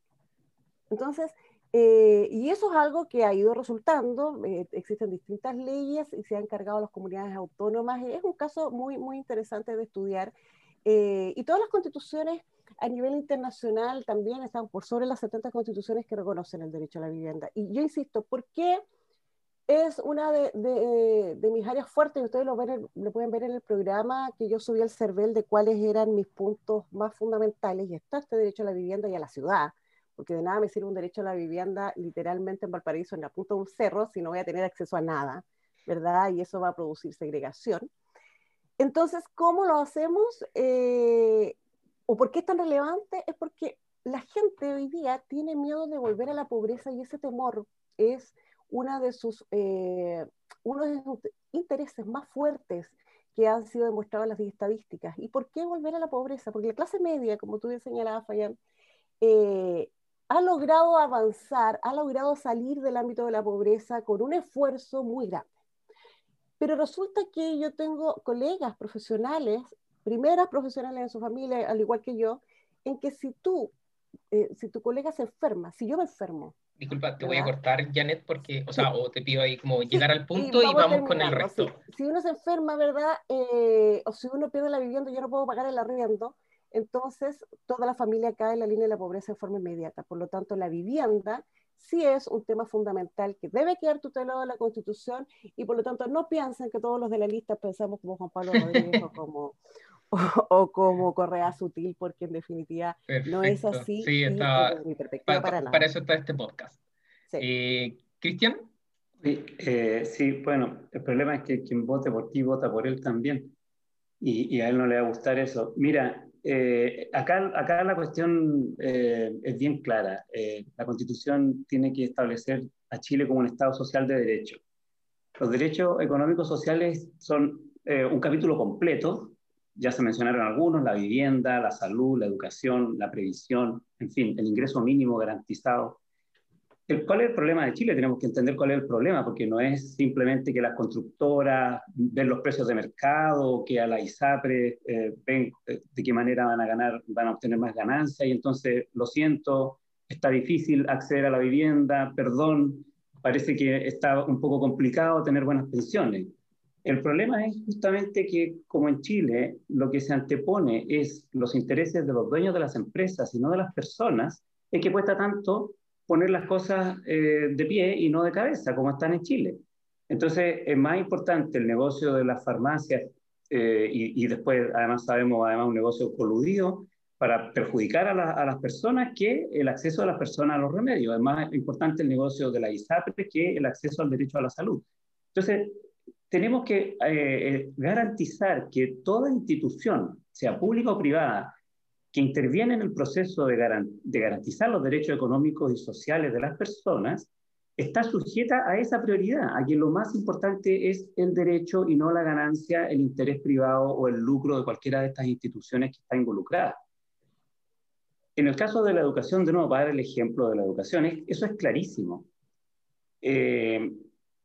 Entonces, eh, y eso es algo que ha ido resultando, eh, existen distintas leyes y se han encargado las comunidades autónomas, es un caso muy, muy interesante de estudiar. Eh, y todas las constituciones a nivel internacional también están por sobre las 70 constituciones que reconocen el derecho a la vivienda. Y yo insisto, ¿por qué es una de, de, mis áreas fuertes? Ustedes lo, ven, lo pueden ver en el programa que yo subí al CERVEL de cuáles eran mis puntos más fundamentales y está este derecho a la vivienda y a la ciudad. Porque de nada me sirve un derecho a la vivienda literalmente en Valparaíso, en la punta de un cerro, si no voy a tener acceso a nada, ¿verdad? Y eso va a producir segregación. Entonces, ¿cómo lo hacemos? Eh, ¿O por qué es tan relevante? Es porque la gente hoy día tiene miedo de volver a la pobreza y ese temor es eh, uno de sus intereses más fuertes que han sido demostrados en las estadísticas. ¿Y por qué volver a la pobreza? Porque la clase media, como tú bien señalabas, Fayan, eh, ha logrado avanzar, ha logrado salir del ámbito de la pobreza con un esfuerzo muy grande. Pero resulta que yo tengo colegas profesionales primeras profesionales en su familia, al igual que yo, en que si tú, eh, si tu colega se enferma, si yo me enfermo. Disculpa, te voy a cortar, Janet, porque, o sea, o te pido ahí como llegar al punto y vamos, con el resto. Si uno se enferma, ¿verdad? Eh, o si uno pierde la vivienda, yo no puedo pagar el arriendo, entonces toda la familia cae en la línea de la pobreza de forma inmediata. Por lo tanto, la vivienda sí es un tema fundamental que debe quedar tutelado en la Constitución y por lo tanto no piensen que todos los de la lista pensamos como Juan Pablo Rodríguez o como, o, como Correa Sutil, porque en definitiva no es así. Sí, está, para, eso está este podcast. Eh, Cristian. Sí, eh, sí, bueno, el problema es que quien vote por ti vota por él también. Y, y a él no le va a gustar eso. Mira, eh, acá, acá la cuestión eh, es bien clara. Eh, la Constitución tiene que establecer a Chile como un Estado social de derecho. Los derechos económicos sociales son un capítulo completo, ya se mencionaron algunos, la vivienda, la salud, la educación, la previsión, en fin, el ingreso mínimo garantizado. ¿Cuál es el problema de Chile? Tenemos que entender cuál es el problema, porque no es simplemente que las constructoras ven los precios de mercado, que a la ISAPRE eh, ven eh, de qué manera van a ganar, van a obtener más ganancias, y entonces, lo siento, está difícil acceder a la vivienda, perdón, parece que está un poco complicado tener buenas pensiones. El problema es justamente que, como en Chile, lo que se antepone es los intereses de los dueños de las empresas y no de las personas, es que cuesta tanto poner las cosas eh, de pie y no de cabeza, como están en Chile. Entonces, es más importante el negocio de las farmacias eh, y, después, además, sabemos, además, un negocio coludido para perjudicar a, a, las personas que el acceso de las personas a los remedios. Es más importante el negocio de la ISAPRE que el acceso al derecho a la salud. Entonces, tenemos que eh, garantizar que toda institución, sea pública o privada, que interviene en el proceso de, garantizar los derechos económicos y sociales de las personas, está sujeta a esa prioridad, a que lo más importante es el derecho y no la ganancia, el interés privado o el lucro de cualquiera de estas instituciones que está involucrada. En el caso de la educación, de nuevo, para dar el ejemplo de la educación, eso es clarísimo. Eh,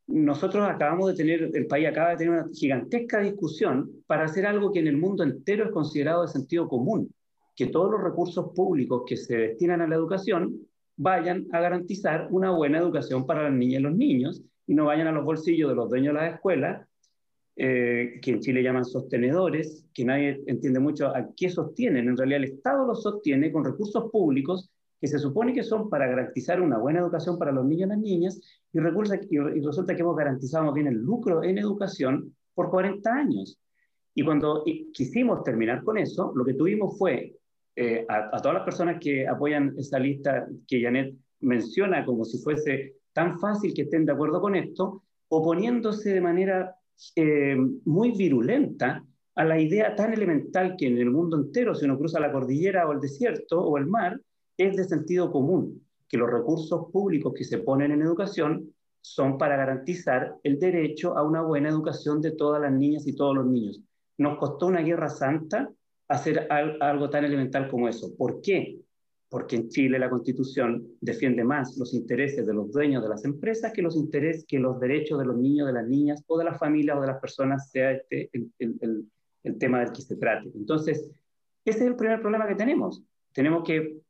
nosotros acabamos de tener, el país acaba de tener una gigantesca discusión para hacer algo que en el mundo entero es considerado de sentido común, que todos los recursos públicos que se destinan a la educación vayan a garantizar una buena educación para las niñas y los niños y no vayan a los bolsillos de los dueños de las escuelas, eh, que en Chile llaman sostenedores, que nadie entiende mucho a qué sostienen. En realidad el Estado los sostiene con recursos públicos que se supone que son para garantizar una buena educación para los niños y las niñas, y, y resulta que hemos garantizado bien el lucro en educación por 40 años. Y cuando quisimos terminar con eso, lo que tuvimos fue eh, a, todas las personas que apoyan esta lista que Janet menciona como si fuese tan fácil que estén de acuerdo con esto, oponiéndose de manera eh, muy virulenta a la idea tan elemental que en el mundo entero, si uno cruza la cordillera o el desierto o el mar, es de sentido común, que los recursos públicos que se ponen en educación son para garantizar el derecho a una buena educación de todas las niñas y todos los niños. Nos costó una guerra santa hacer algo tan elemental como eso. ¿Por qué? Porque en Chile la Constitución defiende más los intereses de los dueños de las empresas que los intereses, que los derechos de los niños, de las niñas o de las familias o de las personas, sea este el, el, tema del que se trate. Entonces, ese es el primer problema que tenemos. Tenemos que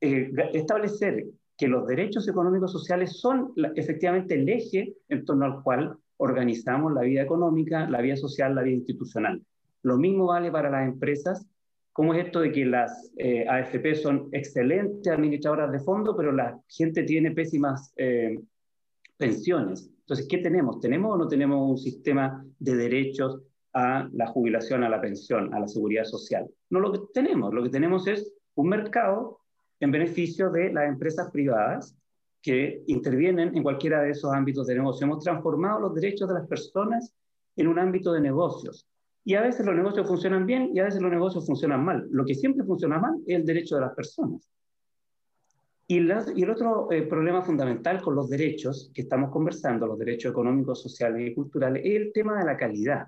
eh, establecer que los derechos económicos sociales son efectivamente el eje en torno al cual organizamos la vida económica, la vida social, la vida institucional. Lo mismo vale para las empresas. ¿Cómo es esto de que las eh, AFP son excelentes administradoras de fondos, pero la gente tiene pésimas eh, pensiones? Entonces, ¿qué tenemos? ¿Tenemos o no tenemos un sistema de derechos a la jubilación, a la pensión, a la seguridad social? No lo que tenemos. Lo que tenemos es un mercado en beneficio de las empresas privadas que intervienen en cualquiera de esos ámbitos de negocio. Hemos transformado los derechos de las personas en un ámbito de negocios. Y a veces los negocios funcionan bien y a veces los negocios funcionan mal. Lo que siempre funciona mal es el derecho de las personas. Y, el otro eh, problema fundamental con los derechos que estamos conversando, los derechos económicos, sociales y culturales, es el tema de la calidad.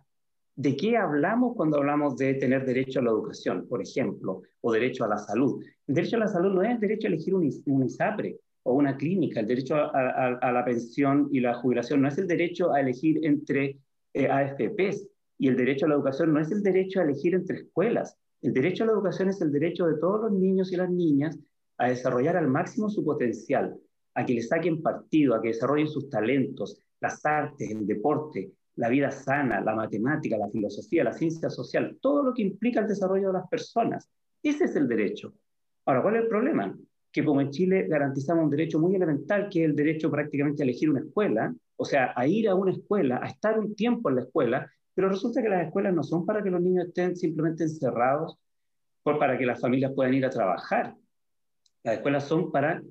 ¿De qué hablamos cuando hablamos de tener derecho a la educación, por ejemplo, o derecho a la salud? El derecho a la salud no es el derecho a elegir un, ISAPRE o una clínica, el derecho a, la pensión y la jubilación no es el derecho a elegir entre eh, AFPs, y el derecho a la educación no es el derecho a elegir entre escuelas. El derecho a la educación es el derecho de todos los niños y las niñas a desarrollar al máximo su potencial, a que le saquen partido, a que desarrollen sus talentos, las artes, el deporte, la vida sana, la matemática, la filosofía, la ciencia social, todo lo que implica el desarrollo de las personas. Ese es el derecho. Ahora, ¿cuál es el problema? Que como en Chile garantizamos un derecho muy elemental, que es el derecho prácticamente a elegir una escuela, o sea, a ir a una escuela, a estar un tiempo en la escuela, pero resulta que las escuelas no son para que los niños estén simplemente encerrados, por, para que las familias puedan ir a trabajar. Las escuelas son para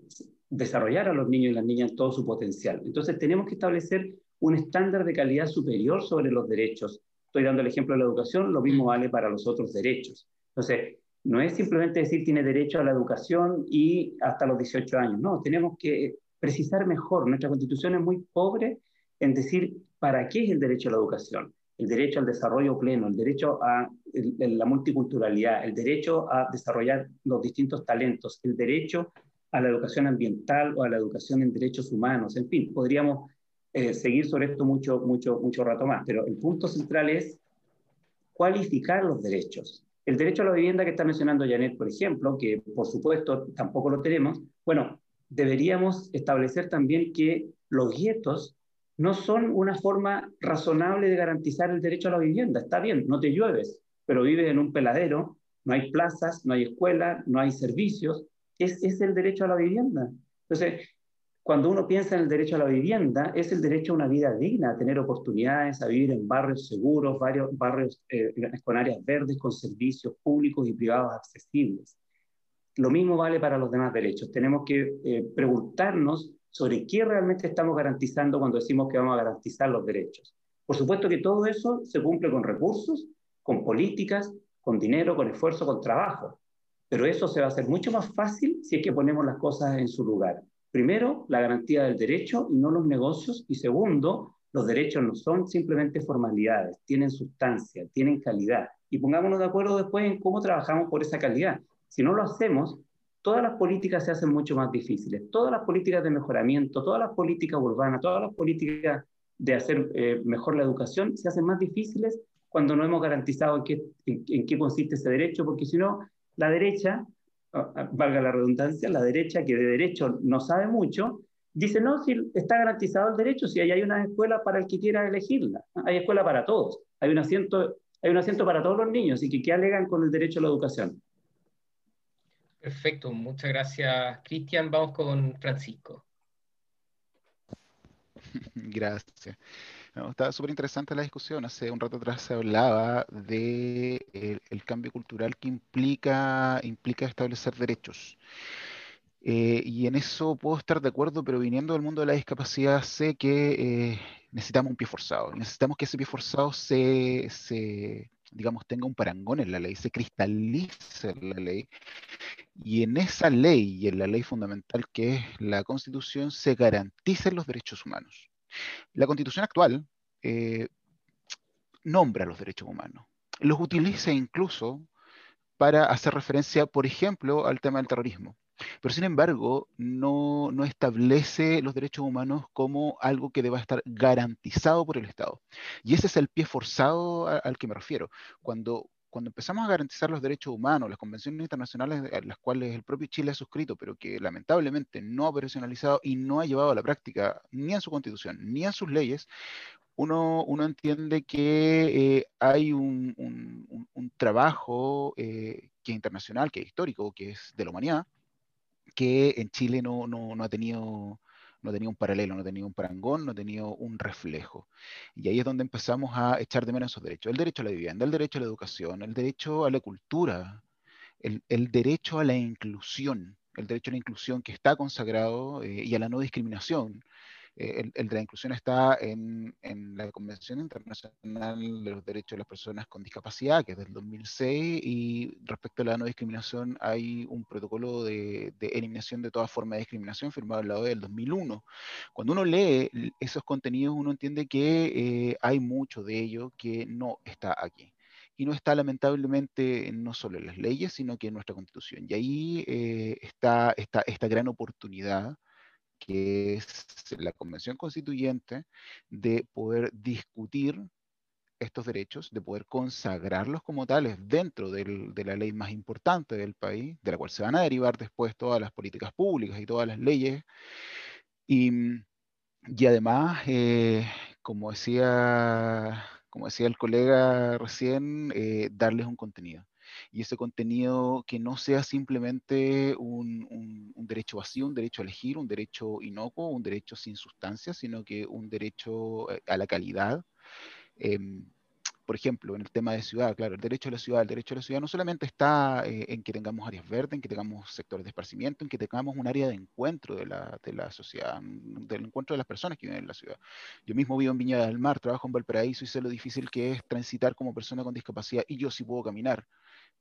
desarrollar a los niños y las niñas todo su potencial. Entonces tenemos que establecer un estándar de calidad superior sobre los derechos. Estoy dando el ejemplo de la educación, lo mismo vale para los otros derechos. Entonces, no es simplemente decir tiene derecho a la educación y hasta los 18 años, no, tenemos que precisar mejor. Nuestra constitución es muy pobre en decir para qué es el derecho a la educación, el derecho al desarrollo pleno, el derecho a la multiculturalidad, el derecho a desarrollar los distintos talentos, el derecho a la educación ambiental o a la educación en derechos humanos. En fin, podríamos eh, seguir sobre esto mucho, mucho, mucho rato más, pero el punto central es cualificar los derechos. El derecho a la vivienda que está mencionando Janet, por ejemplo, que por supuesto tampoco lo tenemos, bueno, deberíamos establecer también que los guetos no son una forma razonable de garantizar el derecho a la vivienda. Está bien, no te llueves, pero vives en un peladero, no hay plazas, no hay escuela, no hay servicios, es, es el derecho a la vivienda. Entonces, cuando uno piensa en el derecho a la vivienda, es el derecho a una vida digna, a tener oportunidades, a vivir en barrios seguros, varios, barrios eh, con áreas verdes, con servicios públicos y privados accesibles. Lo mismo vale para los demás derechos. Tenemos que eh, preguntarnos sobre qué realmente estamos garantizando cuando decimos que vamos a garantizar los derechos. Por supuesto que todo eso se cumple con recursos, con políticas, con dinero, con esfuerzo, con trabajo. Pero eso se va a hacer mucho más fácil si es que ponemos las cosas en su lugar. Primero, la garantía del derecho y no los negocios. Y segundo, los derechos no son simplemente formalidades, tienen sustancia, tienen calidad. Y pongámonos de acuerdo después en cómo trabajamos por esa calidad. Si no lo hacemos, todas las políticas se hacen mucho más difíciles. Todas las políticas de mejoramiento, todas las políticas urbanas, todas las políticas de hacer eh, mejor la educación se hacen más difíciles cuando no hemos garantizado en qué, en qué consiste ese derecho, porque si no, la derecha, valga la redundancia, la derecha que de derecho no sabe mucho, dice, no, si está garantizado el derecho, si hay una escuela para el que quiera elegirla, hay escuela para todos, hay un asiento, hay un asiento para todos los niños, y que, que alegan con el derecho a la educación. Perfecto, muchas gracias, Cristian. Vamos con Francisco. Gracias. Estaba súper interesante la discusión. Hace un rato atrás se hablaba de el, cambio cultural que implica, implica establecer derechos. Eh, y en eso puedo estar de acuerdo, pero viniendo del mundo de la discapacidad sé que eh, necesitamos un pie forzado. Necesitamos que ese pie forzado se, se, digamos, tenga un parangón en la ley, se cristalice en la ley. Y en esa ley y en la ley fundamental que es la Constitución se garanticen los derechos humanos. La constitución actual eh, nombra los derechos humanos, los utiliza incluso para hacer referencia, por ejemplo, al tema del terrorismo. Pero sin embargo, no, establece los derechos humanos como algo que deba estar garantizado por el Estado. Y ese es el pie forzado al que me refiero. Cuando, cuando empezamos a garantizar los derechos humanos, las convenciones internacionales a las cuales el propio Chile ha suscrito, pero que lamentablemente no ha operacionalizado y no ha llevado a la práctica ni en su constitución ni en sus leyes, uno, entiende que eh, hay un, trabajo eh, que es internacional, que es histórico, que es de la humanidad, que en Chile no ha tenido no tenía un paralelo, no tenía un parangón, no tenía un reflejo. Y ahí es donde empezamos a echar de menos esos derechos. El derecho a la vivienda, el derecho a la educación, el derecho a la cultura, el, derecho a la inclusión, el derecho a la inclusión que está consagrado eh, y a la no discriminación, eh, el, de la inclusión está en, la Convención Internacional de los Derechos de las Personas con Discapacidad, que es del 2006, y respecto a la no discriminación hay un protocolo de, eliminación de toda forma de discriminación firmado en la OEA del 2001. Cuando uno lee esos contenidos, uno entiende que eh, hay mucho de ello que no está aquí y no está lamentablemente no solo en las leyes, sino que en nuestra constitución. Y ahí eh, está esta gran oportunidad que es la Convención Constituyente, de poder discutir estos derechos, de poder consagrarlos como tales dentro de la ley más importante del país, de la cual se van a derivar después todas las políticas públicas y todas las leyes. Y, y además, eh, como, decía, como decía el colega recién, eh, darles un contenido. Y ese contenido que no sea simplemente un, un, derecho vacío, un derecho a elegir, un derecho inocuo, un derecho sin sustancia, sino que un derecho eh, a la calidad, Em, por ejemplo, en el tema de ciudad, claro, el derecho a la ciudad, el derecho a la ciudad no solamente está eh, en que tengamos áreas verdes, en que tengamos sectores de esparcimiento, en que tengamos un área de encuentro de la, de la sociedad, mm, del encuentro de las personas que viven en la ciudad. Yo mismo vivo en Viña del Mar, trabajo en Valparaíso y sé lo difícil que es transitar como persona con discapacidad y yo sí puedo caminar.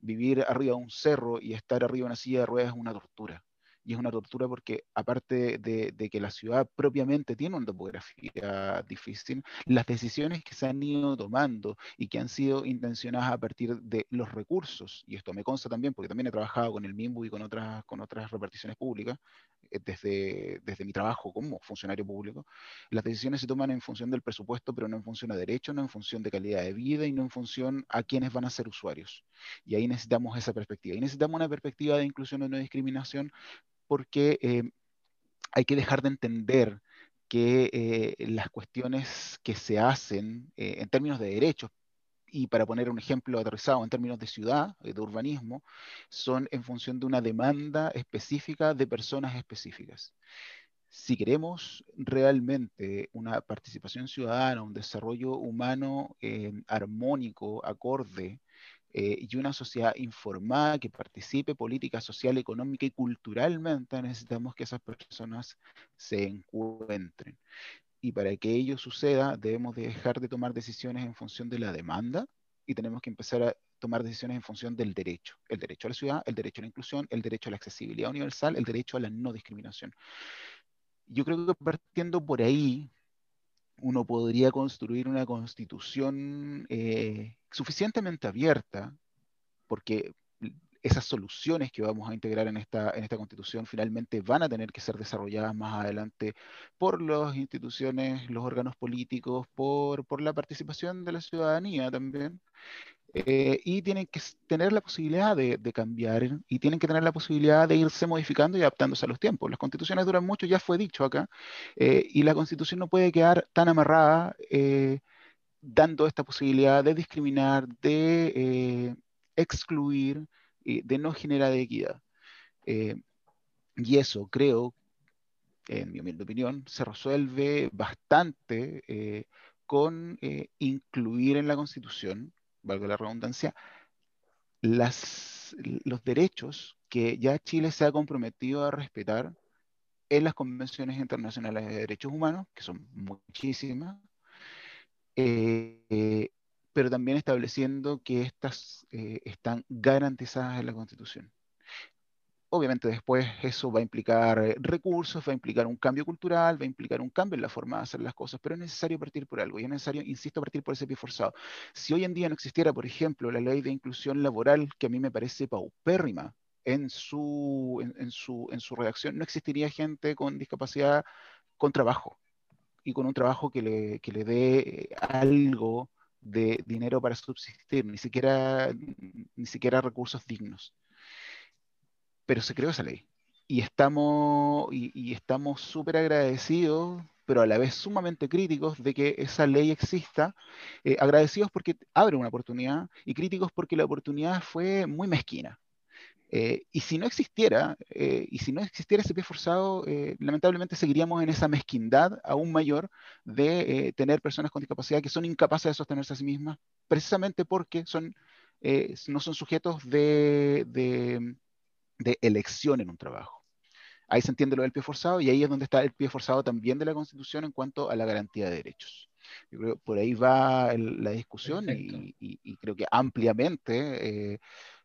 Vivir arriba de un cerro y estar arriba de una silla de ruedas es una tortura y es una tortura porque aparte de, que la ciudad propiamente tiene una topografía difícil, las decisiones que se han ido tomando y que han sido intencionadas a partir de los recursos, y esto me consta también porque también he trabajado con el MIMBU y con otras, con otras reparticiones públicas, eh, desde, desde mi trabajo como funcionario público, las decisiones se toman en función del presupuesto, pero no en función de derecho, no en función de calidad de vida y no en función a quienes van a ser usuarios. Y ahí necesitamos esa perspectiva. Y necesitamos una perspectiva de inclusión y no discriminación porque eh, hay que dejar de entender que eh, las cuestiones que se hacen eh, en términos de derechos, y para poner un ejemplo aterrizado en términos de ciudad, de urbanismo, son en función de una demanda específica de personas específicas. Si queremos realmente una participación ciudadana, un desarrollo humano armónico, acorde eh, y una sociedad informada que participe política, social, económica y culturalmente, necesitamos que esas personas se encuentren. Y para que ello suceda, debemos dejar de tomar decisiones en función de la demanda y tenemos que empezar a tomar decisiones en función del derecho. El derecho a la ciudad, el derecho a la inclusión, el derecho a la accesibilidad universal, el derecho a la no discriminación. Yo creo que partiendo por ahí, uno podría construir una constitución eh, suficientemente abierta, porque esas soluciones que vamos a integrar en esta, en esta constitución finalmente van a tener que ser desarrolladas más adelante por las instituciones, los órganos políticos, por, por la participación de la ciudadanía también. Eh, y tienen que tener la posibilidad de, cambiar y tienen que tener la posibilidad de irse modificando y adaptándose a los tiempos. Las constituciones duran mucho, ya fue dicho acá, eh, y la constitución no puede quedar tan amarrada eh, dando esta posibilidad de discriminar, de excluir, de no generar equidad. y eso creo, en mi opinión, se resuelve bastante con incluir en la constitución valga la redundancia, los derechos que ya Chile se ha comprometido a respetar en las convenciones internacionales de derechos humanos, que son muchísimas, eh, pero también estableciendo que estas eh, están garantizadas en la Constitución. Obviamente después eso va a implicar eh, recursos, va a implicar un cambio cultural, va a implicar un cambio en la forma de hacer las cosas, pero es necesario partir por algo y es necesario, insisto, partir por ese pie forzado. Si hoy en día no existiera, por ejemplo, la ley de inclusión laboral, que a mí me parece paupérrima en su, en, su, en su redacción, no existiría gente con discapacidad con trabajo y con un trabajo que le, que le dé algo de dinero para subsistir, ni siquiera, ni siquiera recursos dignos pero se creó esa ley. Y estamos y, estamos súper agradecidos, pero a la vez sumamente críticos de que esa ley exista, eh, agradecidos porque abre una oportunidad y críticos porque la oportunidad fue muy mezquina. Eh, y si no existiera, eh, y si no existiera ese pie forzado, lamentablemente seguiríamos en esa mezquindad aún mayor de tener personas con discapacidad que son incapaces de sostenerse a sí mismas, precisamente porque son, no son sujetos de, de elección en un trabajo. Ahí se entiende lo del pie forzado y ahí es donde está el pie forzado también de la Constitución en cuanto a la garantía de derechos. Yo creo que por ahí va la discusión y, creo que ampliamente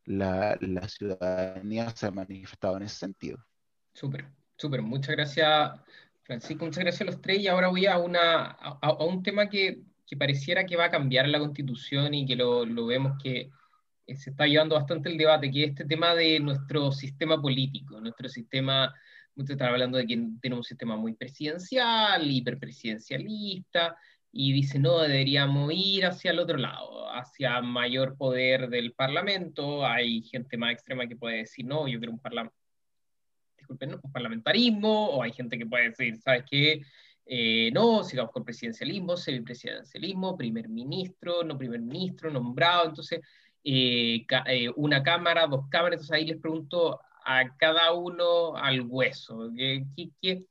eh, la, ciudadanía se ha manifestado en ese sentido. Súper, súper. Muchas gracias, Francisco. Muchas gracias a los tres. Y ahora voy a, una, a, un tema que, pareciera que va a cambiar la Constitución y que lo, lo vemos que eh, se está llevando bastante el debate, que es este tema de nuestro sistema político, nuestro sistema, muchos están hablando de que tenemos un sistema muy presidencial, hiperpresidencialista, y dice, no, deberíamos ir hacia el otro lado, hacia mayor poder del Parlamento. Hay gente más extrema que puede decir, no, yo quiero un, parlamento disculpen, un parlamentarismo, o hay gente que puede decir, ¿sabes qué? Eh, no, sigamos con presidencialismo, semipresidencialismo, primer ministro, no primer ministro, nombrado, entonces eh, eh, una cámara, dos cámaras, entonces ahí les pregunto a cada uno al hueso, que,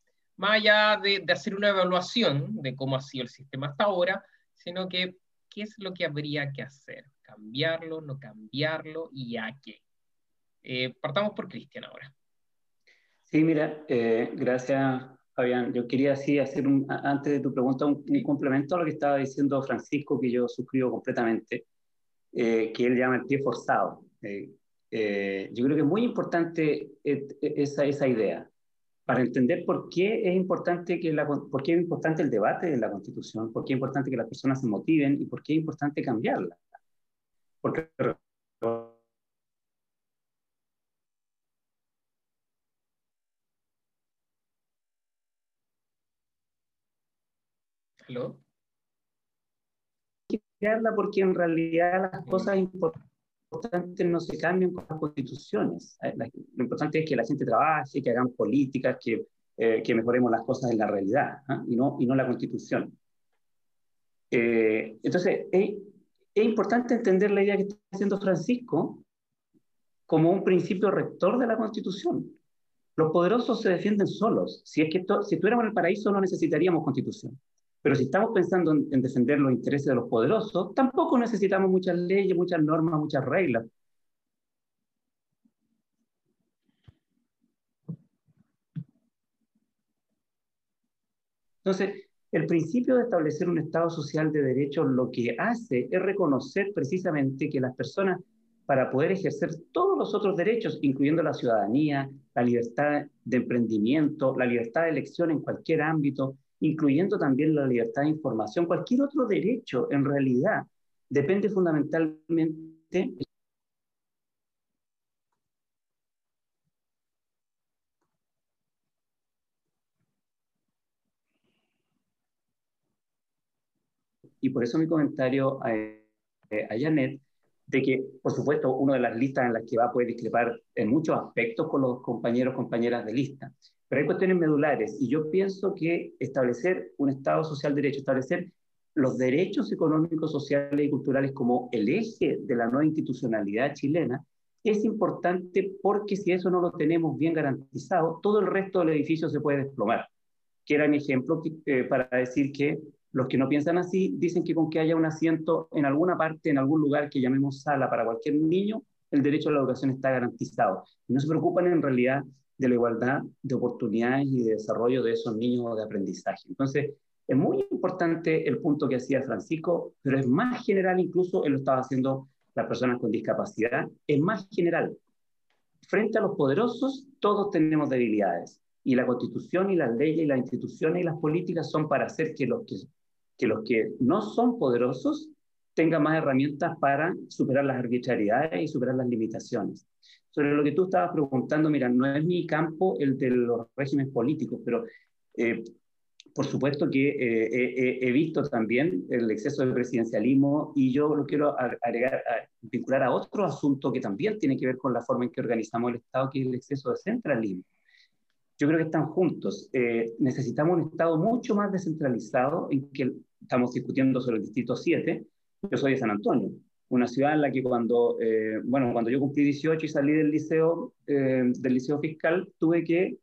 más allá de, hacer una evaluación de cómo ha sido el sistema hasta ahora, sino que qué es lo que habría que hacer, cambiarlo, no cambiarlo y a qué. partamos por Cristian ahora. Sí, mira, gracias Fabián. Yo quería así hacer un, antes de tu pregunta un, complemento a lo que estaba diciendo Francisco, que yo suscribo completamente, eh, que él llama el pie forzado. Eh, eh, yo creo que es muy importante esa, esa idea para entender por qué es importante que la, por qué es importante el debate de la Constitución, por qué es importante que las personas se motiven y por qué es importante cambiarla. Porque ¿Aló? porque en realidad las cosas importantes no se cambian con las constituciones. Eh, lo importante es que la gente trabaje, que hagan políticas, que, eh, que mejoremos las cosas en la realidad ¿ah? y, no, y no la constitución. Eh, entonces, es, es importante entender la idea que está haciendo Francisco como un principio rector de la constitución. Los poderosos se defienden solos. Si es que si estuviéramos en el paraíso no necesitaríamos constitución. Pero si estamos pensando en, defender los intereses de los poderosos, tampoco necesitamos muchas leyes, muchas normas, muchas reglas. Entonces, el principio de establecer un Estado social de derechos lo que hace es reconocer precisamente que las personas, para poder ejercer todos los otros derechos, incluyendo la ciudadanía, la libertad de emprendimiento, la libertad de elección en cualquier ámbito, incluyendo también la libertad de información, cualquier otro derecho en realidad depende fundamentalmente y por eso mi comentario a, a Janet, de que, por supuesto, una de las listas en las que va a poder discrepar en muchos aspectos con los compañeros, compañeras de lista, pero hay cuestiones medulares y yo pienso que establecer un Estado social de derecho, establecer los derechos económicos, sociales y culturales como el eje de la nueva institucionalidad chilena es importante porque si eso no lo tenemos bien garantizado, todo el resto del edificio se puede desplomar. Que era mi ejemplo eh, para decir que los que no piensan así dicen que con que haya un asiento en alguna parte, en algún lugar que llamemos sala para cualquier niño, el derecho a la educación está garantizado. No se preocupan en realidad de la igualdad de oportunidades y de desarrollo de esos niños de aprendizaje. Entonces, es muy importante el punto que hacía Francisco, pero es más general incluso, él lo estaba haciendo las personas con discapacidad, es más general. Frente a los poderosos, todos tenemos debilidades. Y la constitución y las leyes y las instituciones y las políticas son para hacer que los que, que, los que no son poderosos tengan más herramientas para superar las arbitrariedades y superar las limitaciones sobre lo que tú estabas preguntando, mira, no es mi campo el de los regímenes políticos, pero eh, por supuesto que eh, he visto también el exceso de presidencialismo y yo lo quiero agregar, vincular a otro asunto que también tiene que ver con la forma en que organizamos el Estado, que es el exceso de centralismo. Yo creo que están juntos. Eh, necesitamos un Estado mucho más descentralizado en que estamos discutiendo sobre el Distrito 7. Yo soy de San Antonio una ciudad en la que cuando, eh, bueno, cuando yo cumplí 18 y salí del liceo, eh, del liceo fiscal, tuve que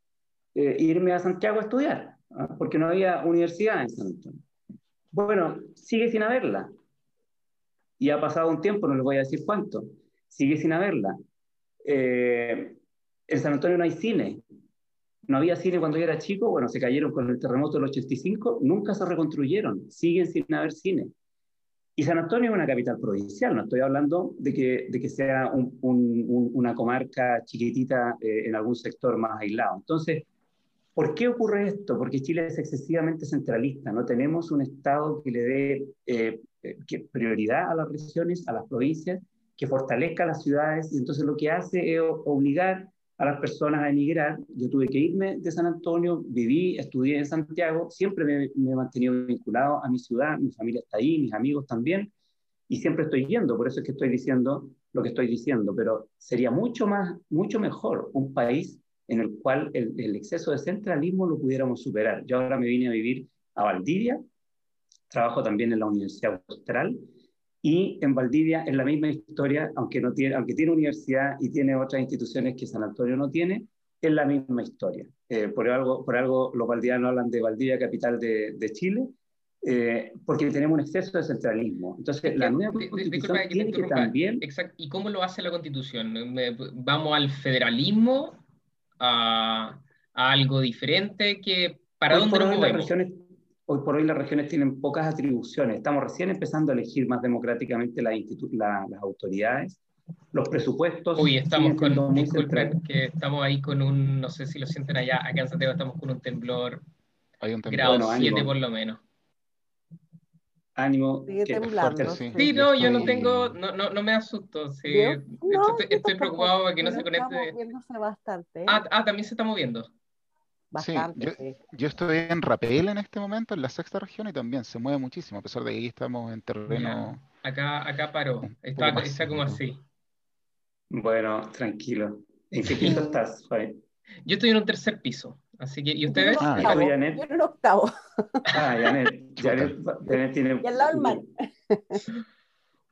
eh, irme a Santiago a estudiar, ¿ah? porque no había universidad en San Antonio. Bueno, sigue sin haberla. Y ha pasado un tiempo, no les voy a decir cuánto, sigue sin haberla. en San Antonio no hay cine. No había cine cuando yo era chico, bueno, se cayeron con el terremoto del 85, nunca se reconstruyeron, siguen sin haber cine. Y San Antonio es una capital provincial, no estoy hablando de que, de que sea una comarca chiquitita eh, en algún sector más aislado. Entonces, ¿por qué ocurre esto? Porque Chile es excesivamente centralista, no tenemos un Estado que le dé eh, que prioridad a las regiones, a las provincias, que fortalezca las ciudades, y entonces lo que hace es obligar a las personas a emigrar. Yo tuve que irme de San Antonio, viví, estudié en Santiago, siempre me, me, he mantenido vinculado a mi ciudad, mi familia está ahí, mis amigos también, y siempre estoy yendo, por eso es que estoy diciendo lo que estoy diciendo, pero sería mucho más, mucho mejor un país en el cual el, el exceso de centralismo lo pudiéramos superar. Yo ahora me vine a vivir a Valdivia, trabajo también en la Universidad Austral, y en Valdivia es la misma historia, aunque, no tiene, aunque tiene universidad y tiene otras instituciones que San Antonio no tiene, es la misma historia. Eh, por, algo, por algo los valdivianos hablan de Valdivia, capital de, de Chile, eh, porque tenemos un exceso de centralismo. Entonces, la nueva constitución tiene que también... Exacto. ¿Y cómo lo hace la constitución? ¿Vamos al federalismo? ¿A, a algo diferente? que ¿Para dónde nos movemos? Hoy por hoy las regiones tienen pocas atribuciones. Estamos recién empezando a elegir más democráticamente las, las autoridades. Los presupuestos. Uy, estamos con. Disculpen, que estamos ahí con un. No sé si lo sienten allá. Acá en Santiago estamos con un temblor. Hay un temblor. Grado 7 por lo menos. Ánimo. Sigue temblando. Sí, sí no, yo no tengo. No, no, no me asusto. Sí. estoy, estoy preocupado para que no se conecte. Bastante. Ah, ah, también se está moviendo. Bastante, yo, estoy en Rapel en este momento, en la sexta región, y también se mueve muchísimo, a pesar de que aquí estamos en terreno. Acá, acá paró, está, está como así. Bueno, tranquilo. ¿En qué piso estás, Yo estoy en un tercer piso, así que, ¿y ustedes? Ah, yo en un octavo. Ah, Janet, Janet, Janet tiene... Y al lado del mar.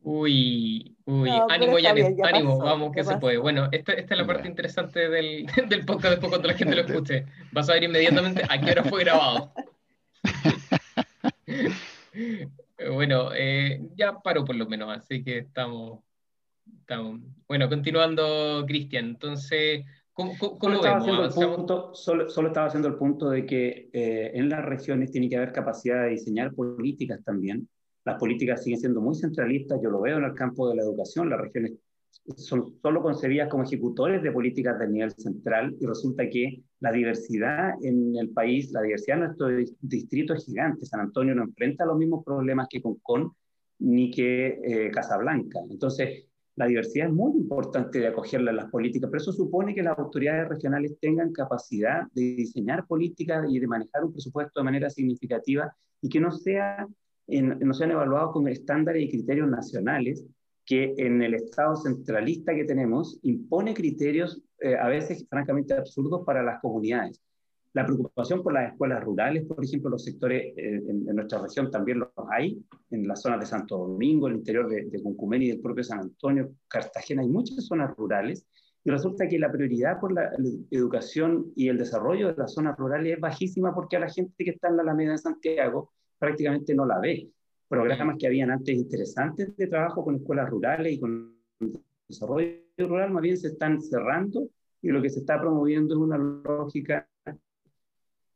Uy, uy, ánimo, Janet, ánimo, vamos, que se puede. Bueno, esta, esta es la parte interesante del, del, podcast después cuando la gente lo escuche. Vas a ver inmediatamente a qué hora fue grabado. bueno, eh, ya paró por lo menos, así que estamos, estamos... Bueno, continuando, Cristian, entonces, ¿cómo, cómo solo, vemos? Estaba punto, solo, solo, estaba haciendo el punto de que eh, en las regiones tiene que haber capacidad de diseñar políticas también, las políticas siguen siendo muy centralistas, yo lo veo en el campo de la educación, las regiones son solo concebidas como ejecutores de políticas de nivel central y resulta que la diversidad en el país, la diversidad en nuestro distrito es gigante. San Antonio no enfrenta los mismos problemas que Concón ni que eh, Casablanca. Entonces, la diversidad es muy importante de acogerla en las políticas, pero eso supone que las autoridades regionales tengan capacidad de diseñar políticas y de manejar un presupuesto de manera significativa y que no sea no sean evaluados con estándares y criterios nacionales que en el Estado centralista que tenemos impone criterios eh, a veces francamente absurdos para las comunidades. La preocupación por las escuelas rurales, por ejemplo, los sectores eh, en, nuestra región también los hay, en las zonas de Santo Domingo, el interior de, de Cuncumén y del propio San Antonio, Cartagena, hay muchas zonas rurales, y resulta que la prioridad por la educación y el desarrollo de las zonas rurales es bajísima porque a la gente que está en la Alameda de Santiago prácticamente no la ve. Programas que habían antes interesantes de trabajo con escuelas rurales y con desarrollo rural, más bien se están cerrando y lo que se está promoviendo es una lógica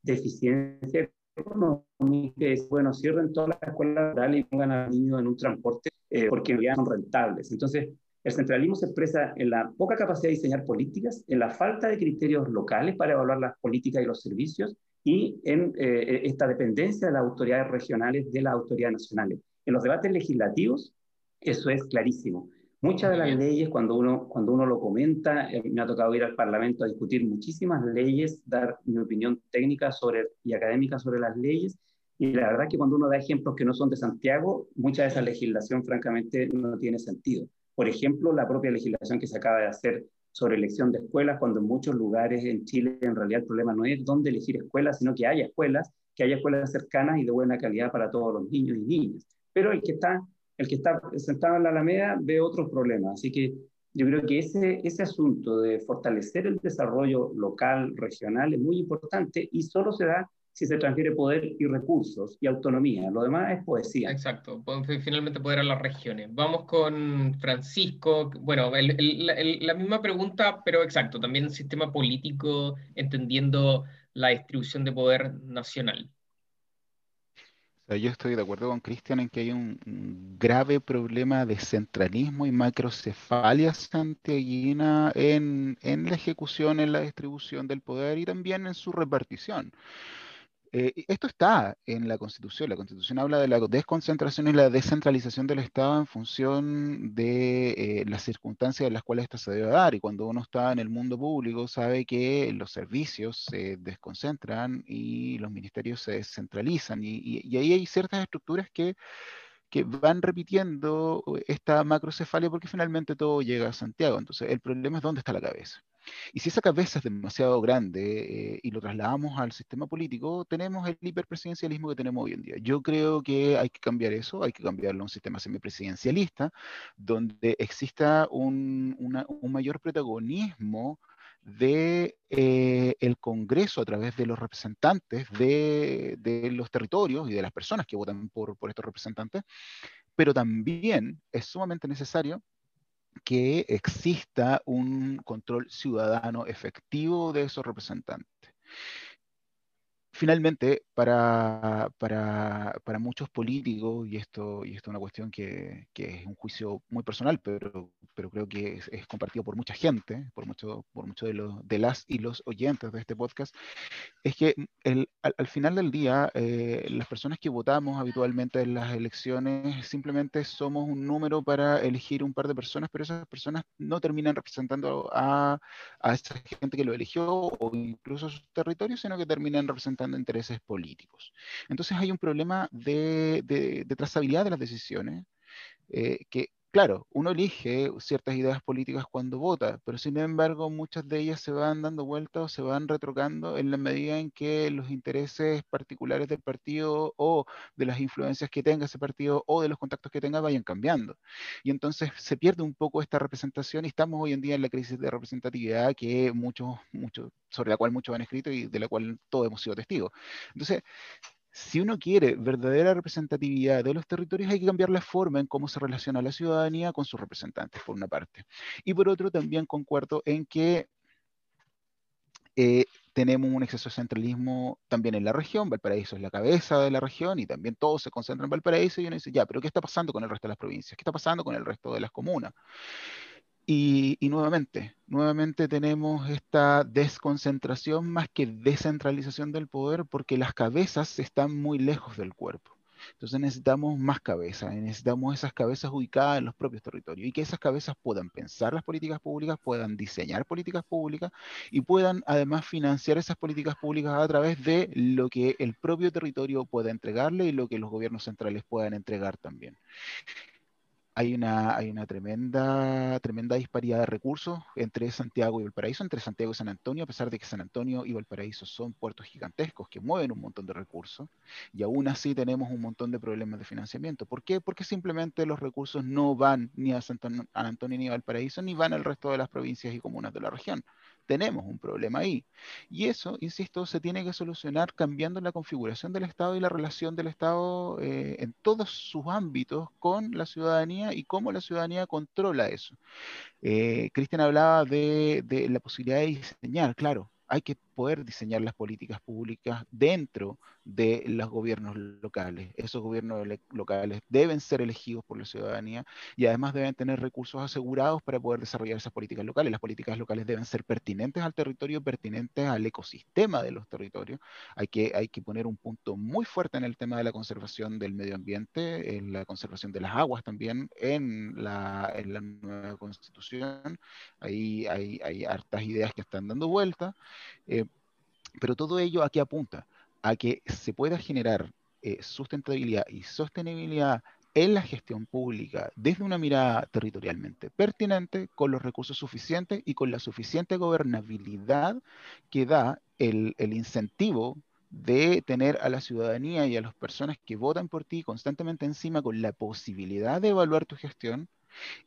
de eficiencia económica. Bueno, cierren todas las escuelas rurales y pongan a los niños en un transporte eh, porque ya son rentables. Entonces, el centralismo se expresa en la poca capacidad de diseñar políticas, en la falta de criterios locales para evaluar las políticas y los servicios y en eh, esta dependencia de las autoridades regionales de las autoridades nacionales. En los debates legislativos, eso es clarísimo. Muchas de las leyes, cuando uno, cuando uno lo comenta, eh, me ha tocado ir al Parlamento a discutir muchísimas leyes, dar mi opinión técnica sobre, y académica sobre las leyes, y la verdad que cuando uno da ejemplos que no son de Santiago, mucha de esa legislación francamente no tiene sentido. Por ejemplo, la propia legislación que se acaba de hacer sobre elección de escuelas, cuando en muchos lugares en Chile en realidad el problema no es dónde elegir escuelas, sino que haya escuelas, que haya escuelas cercanas y de buena calidad para todos los niños y niñas. Pero el que está, el que está sentado en la Alameda ve otros problemas. Así que yo creo que ese, ese asunto de fortalecer el desarrollo local, regional, es muy importante y solo se da si se transfiere poder y recursos y autonomía. Lo demás es poesía. Exacto, finalmente poder a las regiones. Vamos con Francisco. Bueno, la misma pregunta, pero exacto, también el sistema político entendiendo la distribución de poder nacional. yo estoy de acuerdo con Cristian en que hay un, grave problema de centralismo y macrocefalia santiaguina en, en la ejecución, en la distribución del poder y también en su repartición. Eh, esto está en la Constitución. La Constitución habla de la desconcentración y la descentralización del Estado en función de eh, las circunstancias en las cuales esto se debe dar. Y cuando uno está en el mundo público, sabe que los servicios se desconcentran y los ministerios se descentralizan. Y, ahí hay ciertas estructuras que, que van repitiendo esta macrocefalia porque finalmente todo llega a Santiago. Entonces, el problema es dónde está la cabeza. Y si esa cabeza es demasiado grande eh, y lo trasladamos al sistema político, tenemos el hiperpresidencialismo que tenemos hoy en día. Yo creo que hay que cambiar eso, hay que cambiarlo a un sistema semipresidencialista, donde exista un, mayor protagonismo de eh, el Congreso a través de los representantes de, los territorios y de las personas que votan por, por estos representantes, pero también es sumamente necesario que exista un control ciudadano efectivo de esos representantes. Finalmente, para, para, para muchos políticos, y esto, y esto es una cuestión que, que es un juicio muy personal, pero, pero creo que es, compartido por mucha gente, por muchos por mucho de, los, de las y los oyentes de este podcast, es que el, al, final del día, eh, las personas que votamos habitualmente en las elecciones simplemente somos un número para elegir un par de personas, pero esas personas no terminan representando a, a esa gente que lo eligió o incluso a sus territorios, sino que terminan representando intereses políticos. Entonces hay un problema de, de, trazabilidad de las decisiones eh, que claro, uno elige ciertas ideas políticas cuando vota, pero sin embargo muchas de ellas se van dando vueltas o se van retrocando en la medida en que los intereses particulares del partido o de las influencias que tenga ese partido o de los contactos que tenga vayan cambiando. Y entonces se pierde un poco esta representación y estamos hoy en día en la crisis de representatividad que muchos, muchos, sobre la cual muchos han escrito y de la cual todos hemos sido testigos. Entonces, si uno quiere verdadera representatividad de los territorios, hay que cambiar la forma en cómo se relaciona la ciudadanía con sus representantes, por una parte. Y por otro, también concuerdo en que eh, tenemos un exceso de centralismo también en la región, Valparaíso es la cabeza de la región y también todo se concentra en Valparaíso y uno dice, ya, pero ¿qué está pasando con el resto de las provincias? ¿Qué está pasando con el resto de las comunas? Y, nuevamente, nuevamente tenemos esta desconcentración más que descentralización del poder porque las cabezas están muy lejos del cuerpo. Entonces necesitamos más cabezas, necesitamos esas cabezas ubicadas en los propios territorios y que esas cabezas puedan pensar las políticas públicas, puedan diseñar políticas públicas y puedan además financiar esas políticas públicas a través de lo que el propio territorio pueda entregarle y lo que los gobiernos centrales puedan entregar también hay una, hay una tremenda, tremenda disparidad de recursos entre Santiago y Valparaíso, entre Santiago y San Antonio, a pesar de que San Antonio y Valparaíso son puertos gigantescos que mueven un montón de recursos, y aún así tenemos un montón de problemas de financiamiento. ¿Por qué? Porque simplemente los recursos no van ni a San Antonio ni a Valparaíso, ni van al resto de las provincias y comunas de la región tenemos un problema ahí. Y eso, insisto, se tiene que solucionar cambiando la configuración del Estado y la relación del Estado eh, en todos sus ámbitos con la ciudadanía y cómo la ciudadanía controla eso. Eh, Cristian hablaba de, de la posibilidad de diseñar, claro, hay que poder diseñar las políticas públicas dentro de los gobiernos locales. Esos gobiernos locales deben ser elegidos por la ciudadanía y además deben tener recursos asegurados para poder desarrollar esas políticas locales. Las políticas locales deben ser pertinentes al territorio, pertinentes al ecosistema de los territorios. Hay que, hay que poner un punto muy fuerte en el tema de la conservación del medio ambiente, en la conservación de las aguas también, en la, en la nueva constitución. Ahí hay, hay hartas ideas que están dando vuelta. Eh, pero todo ello a qué apunta? A que se pueda generar eh, sustentabilidad y sostenibilidad en la gestión pública desde una mirada territorialmente pertinente, con los recursos suficientes y con la suficiente gobernabilidad que da el, el incentivo de tener a la ciudadanía y a las personas que votan por ti constantemente encima con la posibilidad de evaluar tu gestión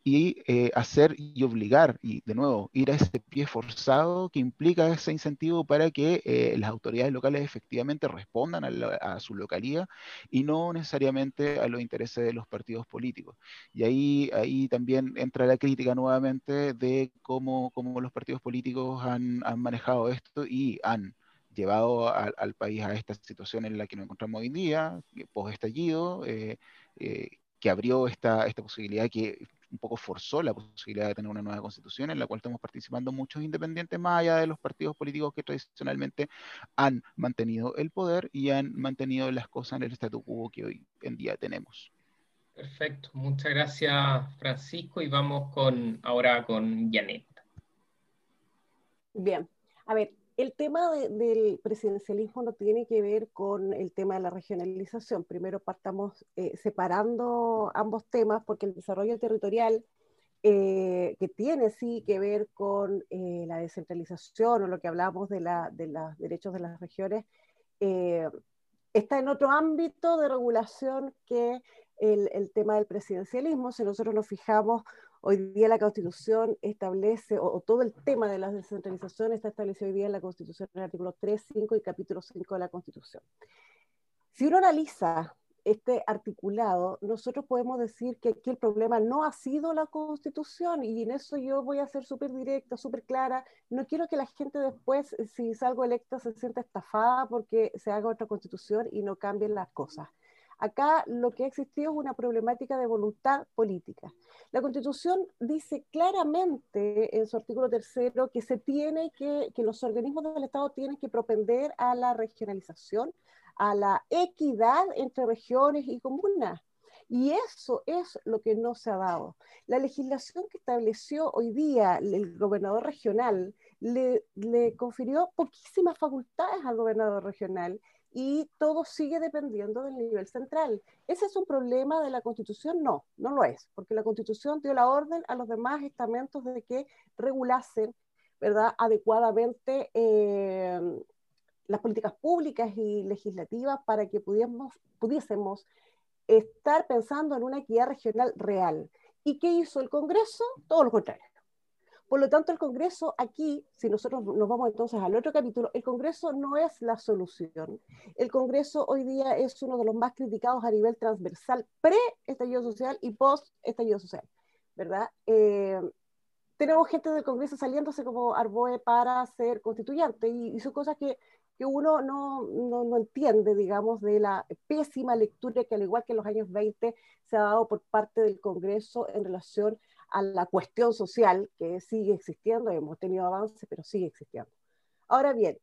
y eh, hacer y obligar, y de nuevo, ir a ese pie forzado que implica ese incentivo para que eh, las autoridades locales efectivamente respondan a, su localía y no necesariamente a los intereses de los partidos políticos. Y ahí, ahí también entra la crítica nuevamente de cómo, cómo los partidos políticos han, han manejado esto y han llevado al país a esta situación en la que nos encontramos hoy en día, post estallido, eh, que abrió esta, esta posibilidad que un poco forzó la posibilidad de tener una nueva constitución en la cual estamos participando muchos independientes más allá de los partidos políticos que tradicionalmente han mantenido el poder y han mantenido las cosas en el statu quo que hoy en día tenemos. Perfecto, muchas gracias Francisco y vamos con ahora con Janet. Bien, a ver, el tema del presidencialismo no tiene que ver con el tema de la regionalización. Primero partamos eh, separando ambos temas porque el desarrollo territorial, eh, que tiene sí que ver con eh, la descentralización o lo que la, de los derechos de las regiones, está en otro ámbito de regulación que el, el, tema del presidencialismo. Si nosotros nos fijamos Hoy día la Constitución establece, o, todo el tema de la descentralización está establecido hoy día en la Constitución, en el artículo 3, 5 y capítulo 5 de la Constitución. Si uno analiza este articulado, nosotros podemos decir que aquí el problema no ha sido la Constitución y en eso yo voy a ser súper directa, súper clara. No quiero que la gente después, si salgo electa, se sienta estafada porque se haga otra Constitución y no cambien las cosas. Acá lo que ha existido es una problemática de voluntad política. La Constitución dice claramente en su artículo tercero que se tiene que, que los organismos del Estado tienen que propender a la regionalización, a la equidad entre regiones y comunas. Y eso es lo que no se ha dado. La legislación que estableció hoy día el gobernador regional le, le confirió poquísimas facultades al gobernador regional y todo sigue dependiendo del nivel central. ¿Ese es un problema de la Constitución? No, no lo es, porque la Constitución dio la orden a los demás estamentos de que regulasen ¿verdad? adecuadamente eh, las políticas públicas y legislativas para que pudiésemos, pudiésemos estar pensando en una equidad regional real. ¿Y qué hizo el Congreso? Todo lo contrario. Por lo tanto, el Congreso aquí, si nosotros nos vamos entonces al otro capítulo, el Congreso no es la solución. El Congreso hoy día es uno de los más criticados a nivel transversal, pre-estallido social y post-estallido social, ¿verdad? Eh, tenemos gente del Congreso saliéndose como Arboe para ser constituyente y, son cosas que, que uno no, no, no, entiende, digamos, de la pésima lectura que al igual que en los años 20 se ha dado por parte del Congreso en relación a la cuestión social que sigue existiendo, hemos tenido avances, pero sigue existiendo. Ahora bien,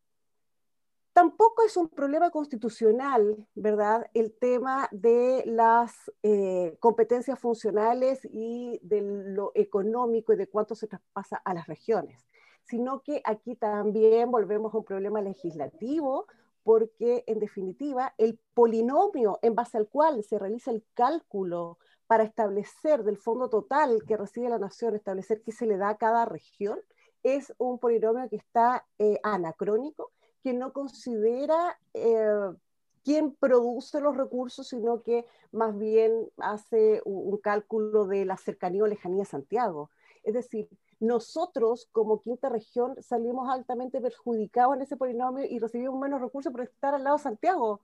tampoco es un problema constitucional, ¿verdad? El tema de las eh, competencias funcionales y de lo económico y de cuánto se traspasa a las regiones, sino que aquí también volvemos a un problema legislativo, porque en definitiva el polinomio en base al cual se realiza el cálculo para establecer del fondo total que recibe la nación, establecer qué se le da a cada región, es un polinomio que está eh, anacrónico, que no considera eh, quién produce los recursos, sino que más bien hace un, cálculo de la cercanía o lejanía a Santiago. Es decir, nosotros como quinta región salimos altamente perjudicados en ese polinomio y recibimos menos recursos por estar al lado de Santiago,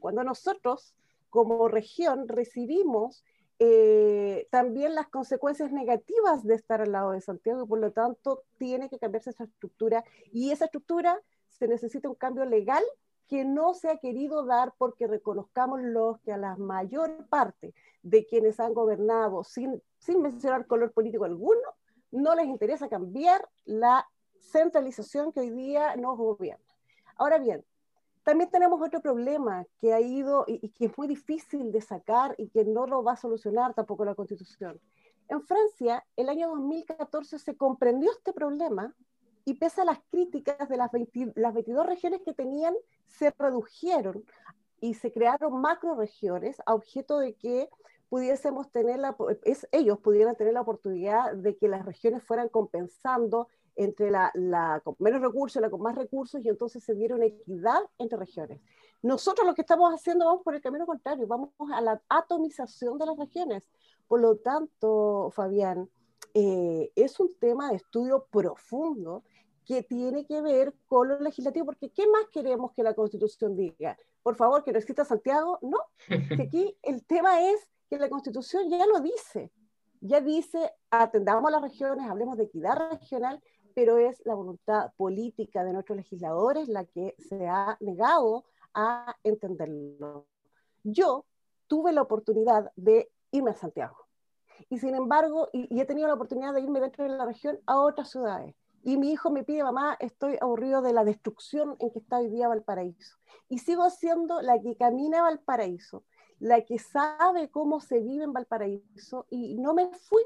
cuando nosotros como región recibimos eh, también las consecuencias negativas de estar al lado de Santiago y por lo tanto tiene que cambiarse esa estructura y esa estructura se necesita un cambio legal que no se ha querido dar porque reconozcamos los que a la mayor parte de quienes han gobernado sin, sin mencionar color político alguno, no les interesa cambiar la centralización que hoy día nos gobierna. Ahora bien, también tenemos otro problema que ha ido y, que es muy difícil de sacar y que no lo va a solucionar tampoco la Constitución. En Francia, el año 2014 se comprendió este problema y pese a las críticas de las, las 22 regiones que tenían, se redujeron y se crearon macro regiones a objeto de que pudiésemos tener la, es, ellos pudieran tener la oportunidad de que las regiones fueran compensando entre la, la, con menos recursos y la con más recursos y entonces se diera una equidad entre regiones. Nosotros lo que estamos haciendo vamos por el camino contrario, vamos a la atomización de las regiones. Por lo tanto, Fabián, eh, es un tema de estudio profundo que tiene que ver con lo legislativo, porque ¿qué más queremos que la Constitución diga? Por favor, que no exista Santiago. No, que aquí el tema es que la Constitución ya lo dice, ya dice, atendamos a las regiones, hablemos de equidad regional pero es la voluntad política de nuestros legisladores la que se ha negado a entenderlo. Yo tuve la oportunidad de irme a Santiago Y sin embargo, y, he tenido la oportunidad de irme dentro de la región a otras ciudades. Y mi hijo me pide, mamá, estoy aburrido de la destrucción en que está hoy Valparaíso. Y sigo siendo la que camina Valparaíso, la que sabe cómo se vive en Valparaíso y no me fui.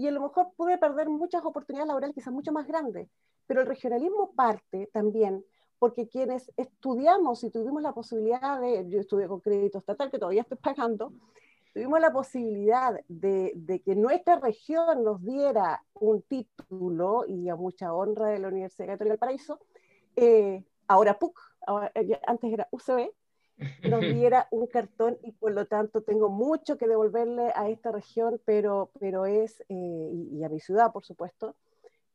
Y a lo mejor pude perder muchas oportunidades laborales, quizás mucho más grandes. Pero el regionalismo parte también porque quienes estudiamos y tuvimos la posibilidad de, yo estudié con crédito estatal, que todavía estoy pagando, tuvimos la posibilidad de, que nuestra región nos diera un título y a mucha honra de la Universidad Católica del Paraíso, eh, ahora PUC, eh, antes era UCB, nos diera un cartón y por lo tanto tengo mucho que devolverle a esta región, pero, pero es, eh, y, a mi ciudad, por supuesto,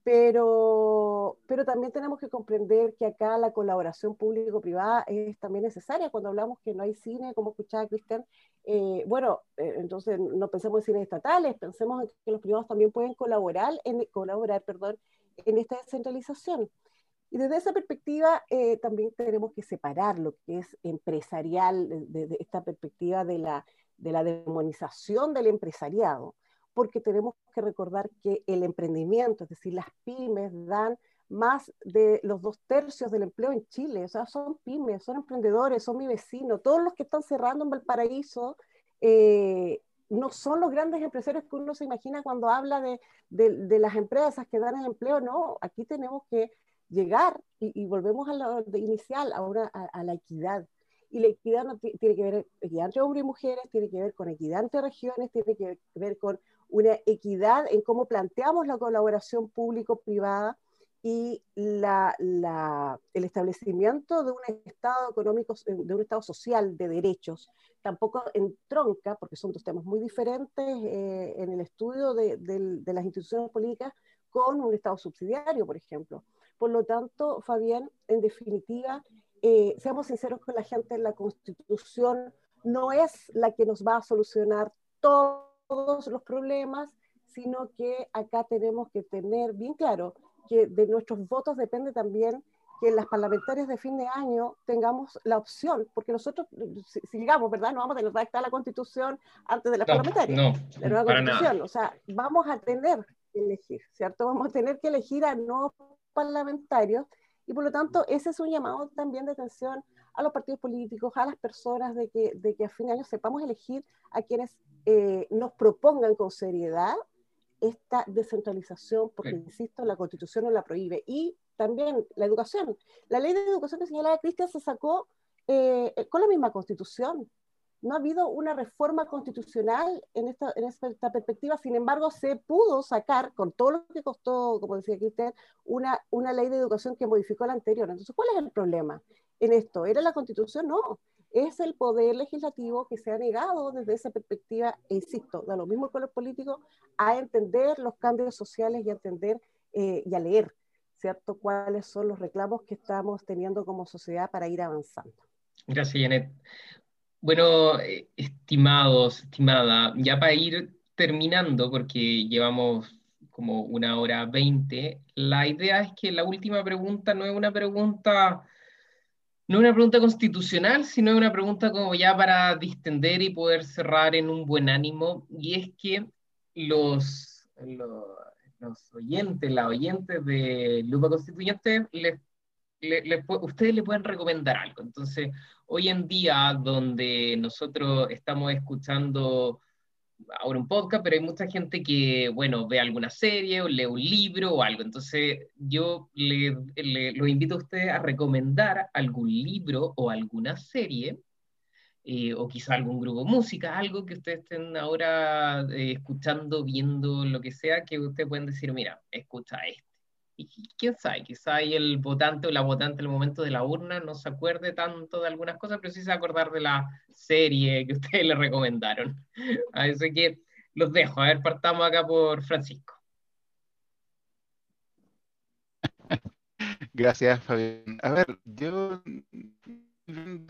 pero, pero también tenemos que comprender que acá la colaboración público-privada es también necesaria. Cuando hablamos que no hay cine, como escuchaba Cristian, eh, bueno, eh, entonces no pensemos en cines estatales, pensemos en que los privados también pueden colaborar en, colaborar, perdón, en esta descentralización. Y desde esa perspectiva eh, también tenemos que separar lo que es empresarial, desde esta perspectiva de la, de la demonización del empresariado porque tenemos que recordar que el emprendimiento, es decir, las pymes dan más de los dos tercios del empleo en Chile, o sea, son pymes, son emprendedores, son mi vecino, todos los que están cerrando en Valparaíso eh, no son los grandes empresarios que uno se imagina cuando habla de, de, las empresas que dan el empleo, no, aquí tenemos que llegar y, volvemos a lo de inicial, ahora a, la equidad. Y la equidad no tiene que ver equidad entre hombres y mujeres, tiene que ver con equidad entre regiones, tiene que ver con una equidad en cómo planteamos la colaboración público-privada y la, el establecimiento de un Estado económico, de un Estado social de derechos, tampoco entronca, porque son dos temas muy diferentes eh, en el estudio de, las instituciones políticas, con un Estado subsidiario, por ejemplo. Por lo tanto, Fabián, en definitiva, eh, seamos sinceros con la gente, la Constitución no es la que nos va a solucionar todo todos los problemas, sino que acá tenemos que tener bien claro que de nuestros votos depende también que en las parlamentarias de fin de año tengamos la opción, porque nosotros, si, digamos, ¿verdad? No vamos a tener redactar la constitución antes de las parlamentarias. No, la nueva constitución. O sea, vamos a tener que elegir, ¿cierto? Vamos a tener que elegir a no parlamentarios y por lo tanto ese es un llamado también de atención a los partidos políticos, a las personas, de que, de que a fin de año sepamos elegir a quienes eh, nos propongan con seriedad esta descentralización, porque, insisto, la Constitución no la prohíbe. Y también la educación. La ley de educación que señalaba Cristian se sacó eh, con la misma Constitución. No ha habido una reforma constitucional en esta, perspectiva, sin embargo, se pudo sacar, con todo lo que costó, como decía Cristian, una, una ley de educación que modificó la anterior. Entonces, ¿cuál es el problema? en esto. ¿Era la constitución? No. Es el poder legislativo que se ha negado desde esa perspectiva, e insisto, da lo mismo con los políticos, a entender los cambios sociales y a entender eh, y a leer, ¿cierto? Cuáles son los reclamos que estamos teniendo como sociedad para ir avanzando. Gracias, Janet. Bueno, eh, estimados, estimada, ya para ir terminando, porque llevamos como una hora veinte, la idea es que la última pregunta no es una pregunta no es una pregunta constitucional, sino una pregunta como ya para distender y poder cerrar en un buen ánimo, y es que los, los, oyentes, las oyentes de Lupa Constituyente, les, ustedes le pueden recomendar algo. Entonces, hoy en día, donde nosotros estamos escuchando ahora un podcast, pero hay mucha gente que, bueno, ve alguna serie o lee un libro o algo. Entonces, yo le, lo invito a ustedes a recomendar algún libro o alguna serie, eh, o quizá algún grupo de música, algo que ustedes estén ahora eh, escuchando, viendo, lo que sea, que ustedes pueden decir, mira, escucha esto y quién sabe, quizá ahí el votante o la votante en el momento de la urna no se acuerde tanto de algunas cosas, pero sí se va a acordar de la serie que ustedes le recomendaron. Así que los dejo. A ver, partamos acá por Francisco. Gracias, Fabián. A ver, yo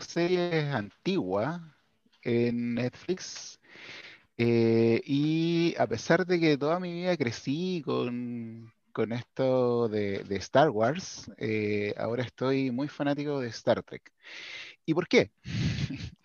series antiguas en Netflix eh, y a pesar de que toda mi vida crecí con con esto de, Star Wars, eh, ahora estoy muy fanático de Star Trek. ¿Y por qué?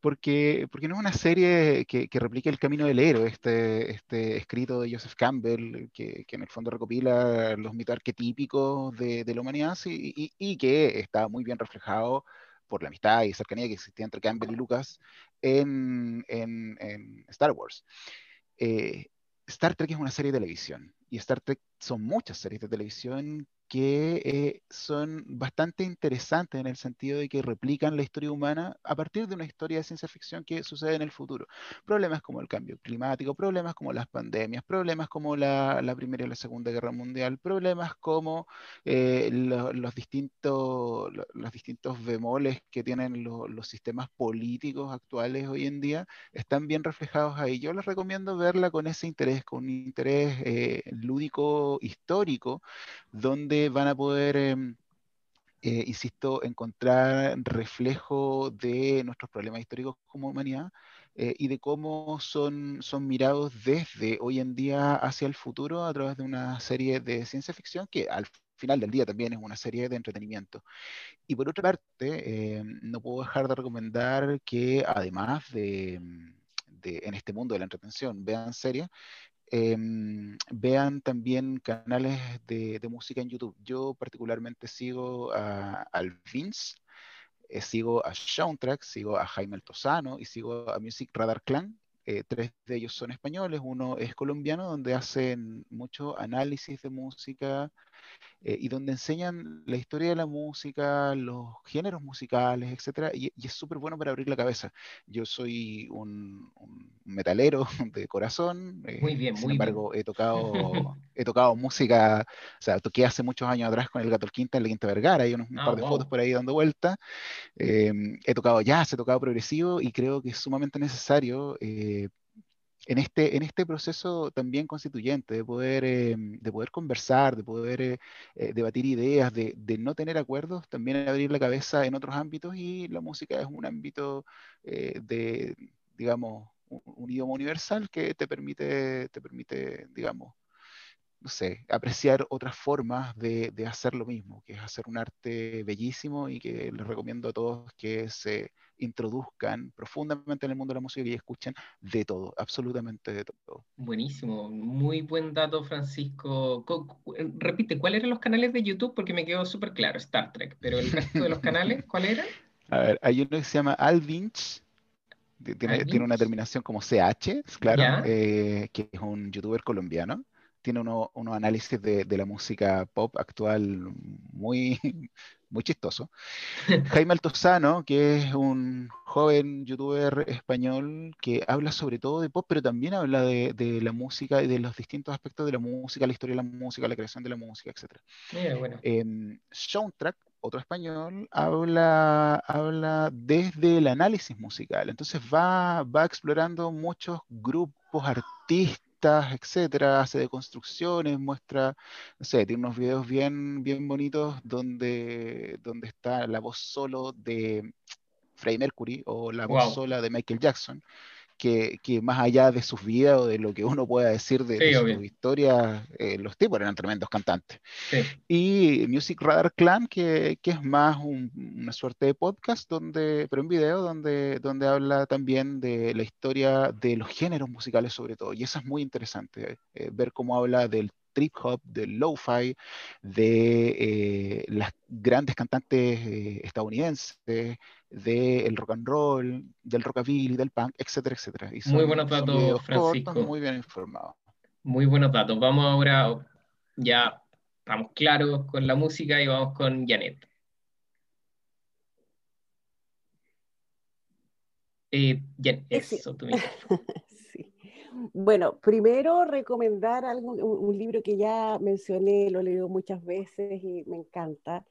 porque, porque no es una serie que, que replique el camino del héroe, este, este escrito de Joseph Campbell, que, en el fondo recopila los mitos arquetípicos de, la humanidad y, que está muy bien reflejado por la amistad y cercanía que existía entre Campbell y Lucas en Star Wars. Eh, Star Trek es una serie de televisión y Star Trek son muchas series de televisión que eh, son bastante interesantes en el sentido de que replican la historia humana a partir de una historia de ciencia ficción que sucede en el futuro. Problemas como el cambio climático, problemas como las pandemias, problemas como la, Primera y la Segunda Guerra Mundial, problemas como eh, los, distintos, los distintos bemoles que tienen los sistemas políticos actuales hoy en día, están bien reflejados ahí. Yo les recomiendo verla con ese interés, con un interés eh, lúdico histórico, donde van a poder, em, eh, insisto, encontrar reflejo de nuestros problemas históricos como humanidad eh, y de cómo son, son mirados desde hoy en día hacia el futuro a través de una serie de ciencia ficción que al final del día también es una serie de entretenimiento. Y por otra parte, em, no puedo dejar de recomendar que además de, de en este mundo de la entretención vean series, Em, vean también canales de, música en YouTube. Yo particularmente sigo a, al eh, sigo a Soundtrack, sigo a Jaime Altozano y sigo a Music Radar Clan. Eh, tres de ellos son españoles, uno es colombiano, donde hacen mucho análisis de música eh, y donde enseñan la historia de la música, los géneros musicales, etc. Y, es súper bueno para abrir la cabeza. Yo soy un, metalero de corazón. Eh, muy bien, sin embargo, he tocado, he tocado música, o sea, toqué hace muchos años atrás con el Gato Quinta en la Quinta Vergara, hay unos, un ah, par de fotos por ahí dando vuelta. Em, he tocado jazz, he tocado progresivo y creo que es sumamente necesario eh, en este, en este proceso también constituyente, de poder, eh, de poder conversar, de poder eh, eh, debatir ideas, de, no tener acuerdos, también abrir la cabeza en otros ámbitos y la música es un ámbito de, digamos, un, un, idioma universal que te permite, te permite, digamos, no sé, apreciar otras formas de, de hacer lo mismo, que es hacer un arte bellísimo y que les recomiendo a todos que se introduzcan profundamente en el mundo de la música y escuchen de todo, absolutamente de todo. Buenísimo, muy buen dato, Francisco. Eh, repite, ¿cuáles eran los canales de YouTube? Porque me quedó súper claro, Star Trek, pero el resto de los canales, ¿cuáles eran? A ver, hay uno que se llama Alvinch, tiene, tiene una terminación como CH, claro, eh, que es un youtuber colombiano tiene unos uno análisis de, de, la música pop actual muy, muy chistoso. Jaime Altozano, que es un joven youtuber español que habla sobre todo de pop, pero también habla de, de, la música y de los distintos aspectos de la música, la historia de la música, la creación de la música, etc. bueno. eh, Soundtrack, otro español, habla, habla desde el análisis musical. Entonces va, va explorando muchos grupos, artistas, etcétera, hace de construcciones, muestra, no sé, tiene unos videos bien, bien bonitos donde, donde está la voz solo de Freddie Mercury o la voz sola de Michael Jackson que, más allá de sus vidas o de lo que uno pueda decir de, su historia, eh, los tipos eran tremendos cantantes. Y Music Radar Clan, que, es más una suerte de podcast, donde, pero en video, donde, donde habla también de la historia de los géneros musicales sobre todo. Y eso es muy interesante, eh, ver cómo habla del trip hop, del lo-fi, de eh, las grandes cantantes estadounidenses, del rock and roll, del rockabilly, del punk, etcétera, etcétera. muy buenos datos, Francisco. muy bien informados. Muy buenos datos. Vamos ahora, ya estamos claros con la música y vamos con Janet. Eh, Janet, eso, tu sí. Bueno, primero recomendar algo, un, libro que ya mencioné, lo he leído muchas veces y me encanta,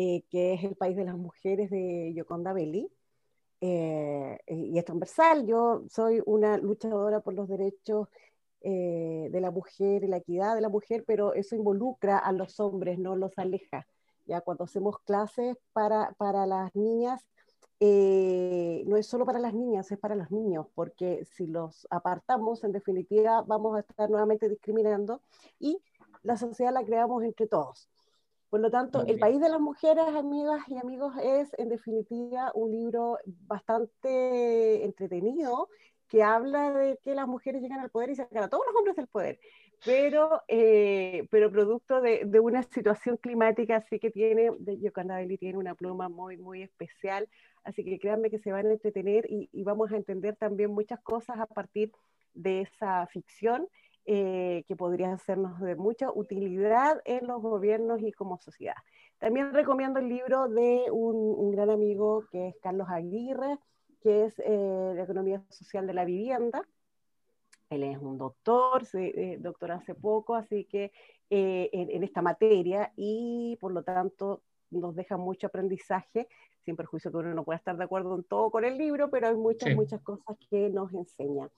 eh, que es El País de las Mujeres de Yoconda Belli. Eh, y es transversal, yo soy una luchadora por los derechos eh, de la mujer y la equidad de la mujer, pero eso involucra a los hombres, no los aleja. Ya cuando hacemos clases para, para las niñas, no es solo para las niñas, es para los niños, porque si los apartamos, en definitiva, vamos a estar nuevamente discriminando y la sociedad la creamos entre todos. Por lo tanto, El País de las Mujeres, amigas y amigos, es en definitiva un libro bastante entretenido que habla de que las mujeres llegan al poder y sacan a todos los hombres del poder, pero, eh, pero producto de, de, una situación climática así que tiene, de Yokanda Belli tiene una pluma muy, muy especial, así que créanme que se van a entretener y, y vamos a entender también muchas cosas a partir de esa ficción eh, que podría sernos de mucha utilidad en los gobiernos y como sociedad. También recomiendo el libro de un, gran amigo que es Carlos Aguirre, que es eh, la economía social de la vivienda. Él es un doctor, se, eh, doctor hace poco, así que en, esta materia y por lo tanto nos deja mucho aprendizaje, sin perjuicio que uno no pueda estar de acuerdo en todo con el libro, pero hay muchas, muchas cosas que nos enseña.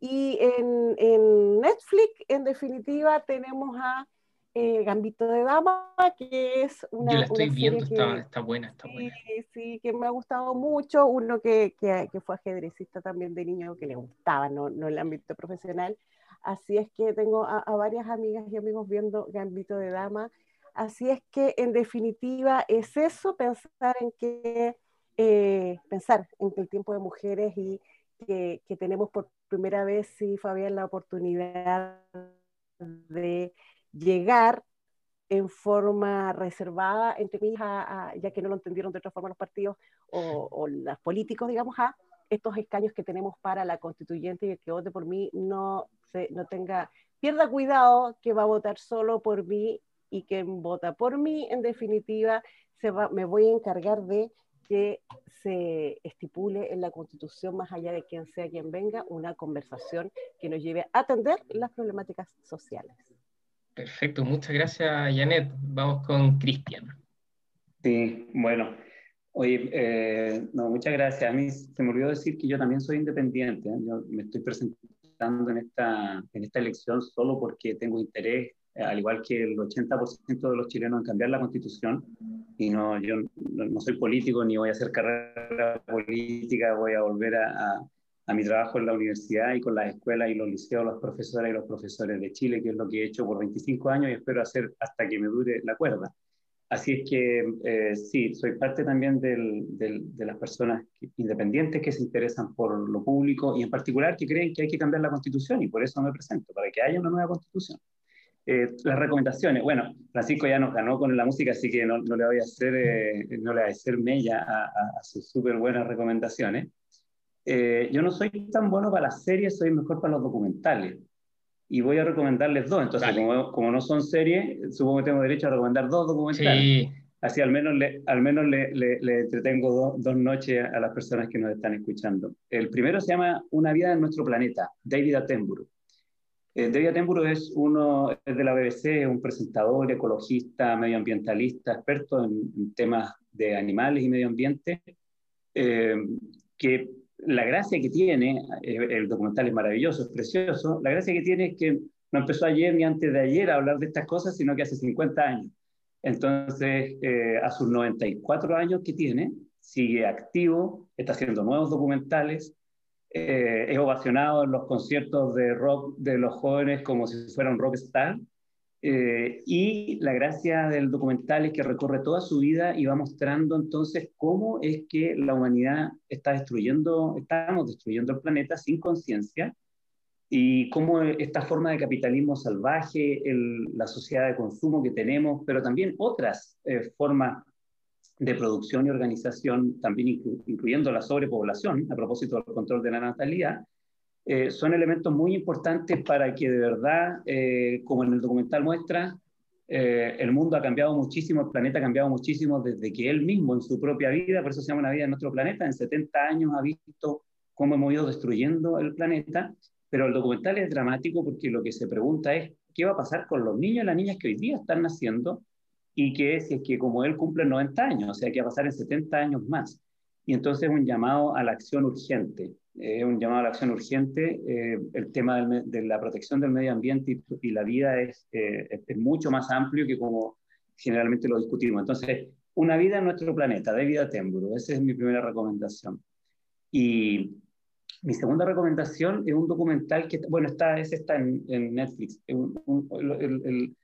Y en, en Netflix, en definitiva, tenemos a eh, Gambito de Dama, que es una. Yo la estoy viendo, está, está, buena, está buena. Sí, que me ha gustado mucho. Uno que, que, que, fue ajedrecista también de niño, que le gustaba, no, no el ámbito profesional. Así es que tengo a, varias amigas y amigos viendo Gambito de Dama. Así es que, en definitiva, es eso, pensar en que. Eh, pensar en que el tiempo de mujeres y que, que tenemos por primera vez, sí, Fabián, la oportunidad de llegar en forma reservada, entre mí, ya que no lo entendieron de otra forma los partidos o, los políticos, digamos, a estos escaños que tenemos para la constituyente y que vote por mí no, se, no tenga, pierda cuidado que va a votar solo por mí y quien vota por mí, en definitiva, se va, me voy a encargar de que se estipule en la Constitución, más allá de quien sea quien venga, una conversación que nos lleve a atender las problemáticas sociales. Perfecto, muchas gracias, Janet. Vamos con Cristian. Sí, bueno. Oye, eh, no, muchas gracias. A mí se me olvidó decir que yo también soy independiente. ¿eh? Yo me estoy presentando en esta, en esta elección solo porque tengo interés al igual que el 80% de los chilenos, en cambiar la constitución. Y no, yo no, soy político ni voy a hacer carrera política, voy a volver a, mi trabajo en la universidad y con las escuelas y los liceos, los profesores y los profesores de Chile, que es lo que he hecho por 25 años y espero hacer hasta que me dure la cuerda. Así es que eh, sí, soy parte también de las personas independientes que se interesan por lo público y en particular que creen que hay que cambiar la constitución y por eso me presento, para que haya una nueva constitución. Eh, las recomendaciones. Bueno, Francisco ya nos ganó con la música, así que no, no le voy a hacer, eh, no le voy a hacer mella a, a, sus súper buenas recomendaciones. Eh, yo no soy tan bueno para las series, soy mejor para los documentales. Y voy a recomendarles dos. Entonces, como, como, no son series, supongo que tengo derecho a recomendar dos documentales. Sí. Así al menos le, al menos le, le, entretengo dos noches a las personas que nos están escuchando. El primero se llama Una vida en nuestro planeta, David Attenborough. Eh, David Attenborough es uno de la BBC, un presentador, ecologista, medioambientalista, experto en, temas de animales y medio ambiente, eh, que la gracia que tiene, eh, el documental es maravilloso, es precioso, la gracia que tiene es que no empezó ayer ni antes de ayer a hablar de estas cosas, sino que hace 50 años. Entonces, a sus 94 años que tiene, sigue activo, está haciendo nuevos documentales, eh, es ovacionado en los conciertos de rock de los jóvenes como si fuera un rockstar. Eh, y la gracia del documental es que recorre toda su vida y va mostrando entonces cómo es que la humanidad está destruyendo, estamos destruyendo el planeta sin conciencia y cómo esta forma de capitalismo salvaje, la sociedad de consumo que tenemos, pero también otras eh, formas de producción y organización, también incluyendo la sobrepoblación, a propósito del control de la natalidad, eh, son elementos muy importantes para que de verdad, eh, como en el documental muestra, eh, el mundo ha cambiado muchísimo, el planeta ha cambiado muchísimo desde que él mismo en su propia vida, por eso se llama una vida en nuestro planeta, en 70 años ha visto cómo hemos ido destruyendo el planeta, pero el documental es dramático porque lo que se pregunta es, ¿qué va a pasar con los niños y las niñas que hoy día están naciendo y que si es que como él cumple 90 años, o sea que va a pasar en 70 años más. Y entonces un llamado a la acción urgente, eh, un llamado a la acción urgente, eh, el tema de la protección del medio ambiente y, la vida es, eh, es, mucho más amplio que como generalmente lo discutimos. Entonces, una vida en nuestro planeta, de vida Temburo, esa es mi primera recomendación. Y mi segunda recomendación es un documental que, bueno, está, ese está en, en Netflix, el, El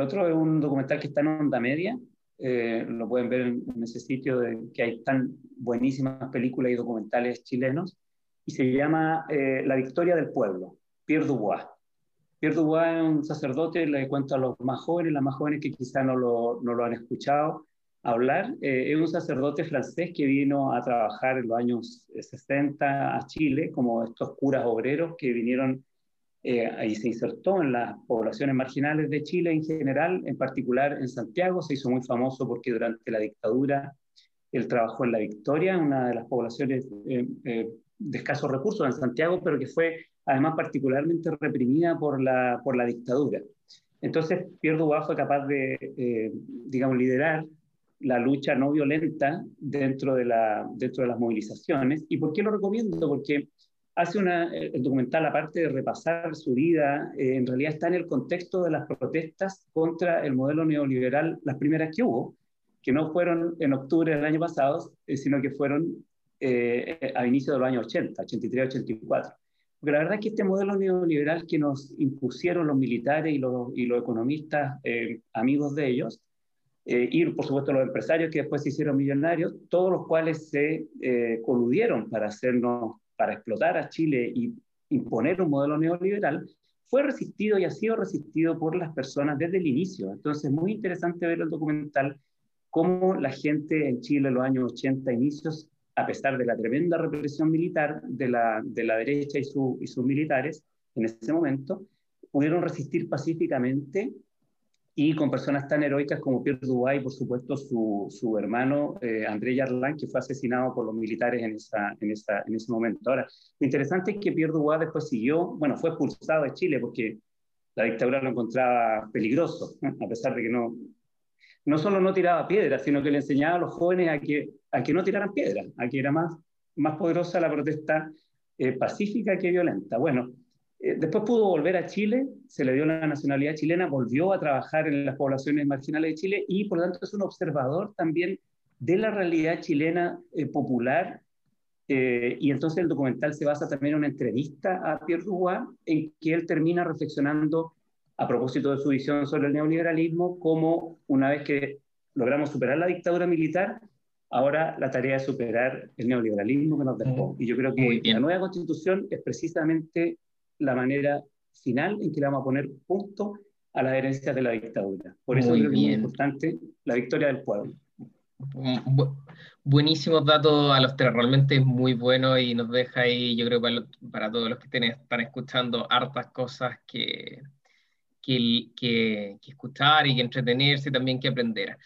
otro es un documental que está en onda media, eh, lo pueden ver en, ese sitio de, que hay tan buenísimas películas y documentales chilenos, y se llama eh, La Victoria del Pueblo, Pierre Dubois. Pierre Dubois es un sacerdote, le cuento a los más jóvenes, las más jóvenes que quizá no lo, no lo han escuchado hablar, eh, es un sacerdote francés que vino a trabajar en los años 60 a Chile, como estos curas obreros que vinieron eh, y se insertó en las poblaciones marginales de Chile en general, en particular en Santiago, se hizo muy famoso porque durante la dictadura él trabajó en La Victoria, una de las poblaciones eh, eh, de escasos recursos en Santiago, pero que fue además particularmente reprimida por la, por la dictadura. Entonces, Pierre Dubois fue capaz de, digamos, liderar la lucha no violenta dentro de, la, dentro de las movilizaciones. ¿Y por qué lo recomiendo? Porque hace una, eh, el documental, aparte de repasar su vida, eh, en realidad está en el contexto de las protestas contra el modelo neoliberal, las primeras que hubo, que no fueron en octubre del año pasado, eh, sino que fueron a inicio de los años 80, 83, 84. Porque la verdad es que este modelo neoliberal que nos impusieron los militares y los, y los economistas amigos de ellos, y por supuesto los empresarios que después se hicieron millonarios, todos los cuales se coludieron para hacernos para explotar a Chile y imponer un modelo neoliberal, fue resistido y ha sido resistido por las personas desde el inicio. Entonces, es muy interesante ver el documental, cómo la gente en Chile en los años 80 inicios, a pesar de la tremenda represión militar de la, de la derecha y, y sus militares en ese momento, pudieron resistir pacíficamente y con personas tan heroicas como Pierre Dubois y por supuesto su, su hermano eh, André Yarlán, que fue asesinado por los militares en, esa, en, esa, en ese momento. Ahora, lo interesante es que Pierre Dubois después siguió, bueno, fue expulsado de Chile porque la dictadura lo encontraba peligroso, a pesar de que no, no solo no tiraba piedras, sino que le enseñaba a los jóvenes a que, a que no tiraran piedras, a que era más, más poderosa la protesta eh, pacífica que violenta. Bueno, eh, después pudo volver a Chile, se le dio la nacionalidad chilena, volvió a trabajar en las poblaciones marginales de Chile y por lo tanto es un observador también de la realidad chilena eh, popular. Eh, y entonces el documental se basa también en una entrevista a Pierre Roux en que él termina reflexionando a propósito de su visión sobre el neoliberalismo, como una vez que logramos superar la dictadura militar, ahora la tarea es superar el neoliberalismo que nos dejó. Y yo creo que la nueva constitución es precisamente la manera final en que le vamos a poner punto a las herencias de la dictadura. Por eso creo que es muy importante la victoria del pueblo. buenísimos datos a los tres, realmente es muy bueno y nos deja ahí, yo creo, para, todos los que están escuchando, hartas cosas que, que, que, que escuchar y que entretenerse, también que aprender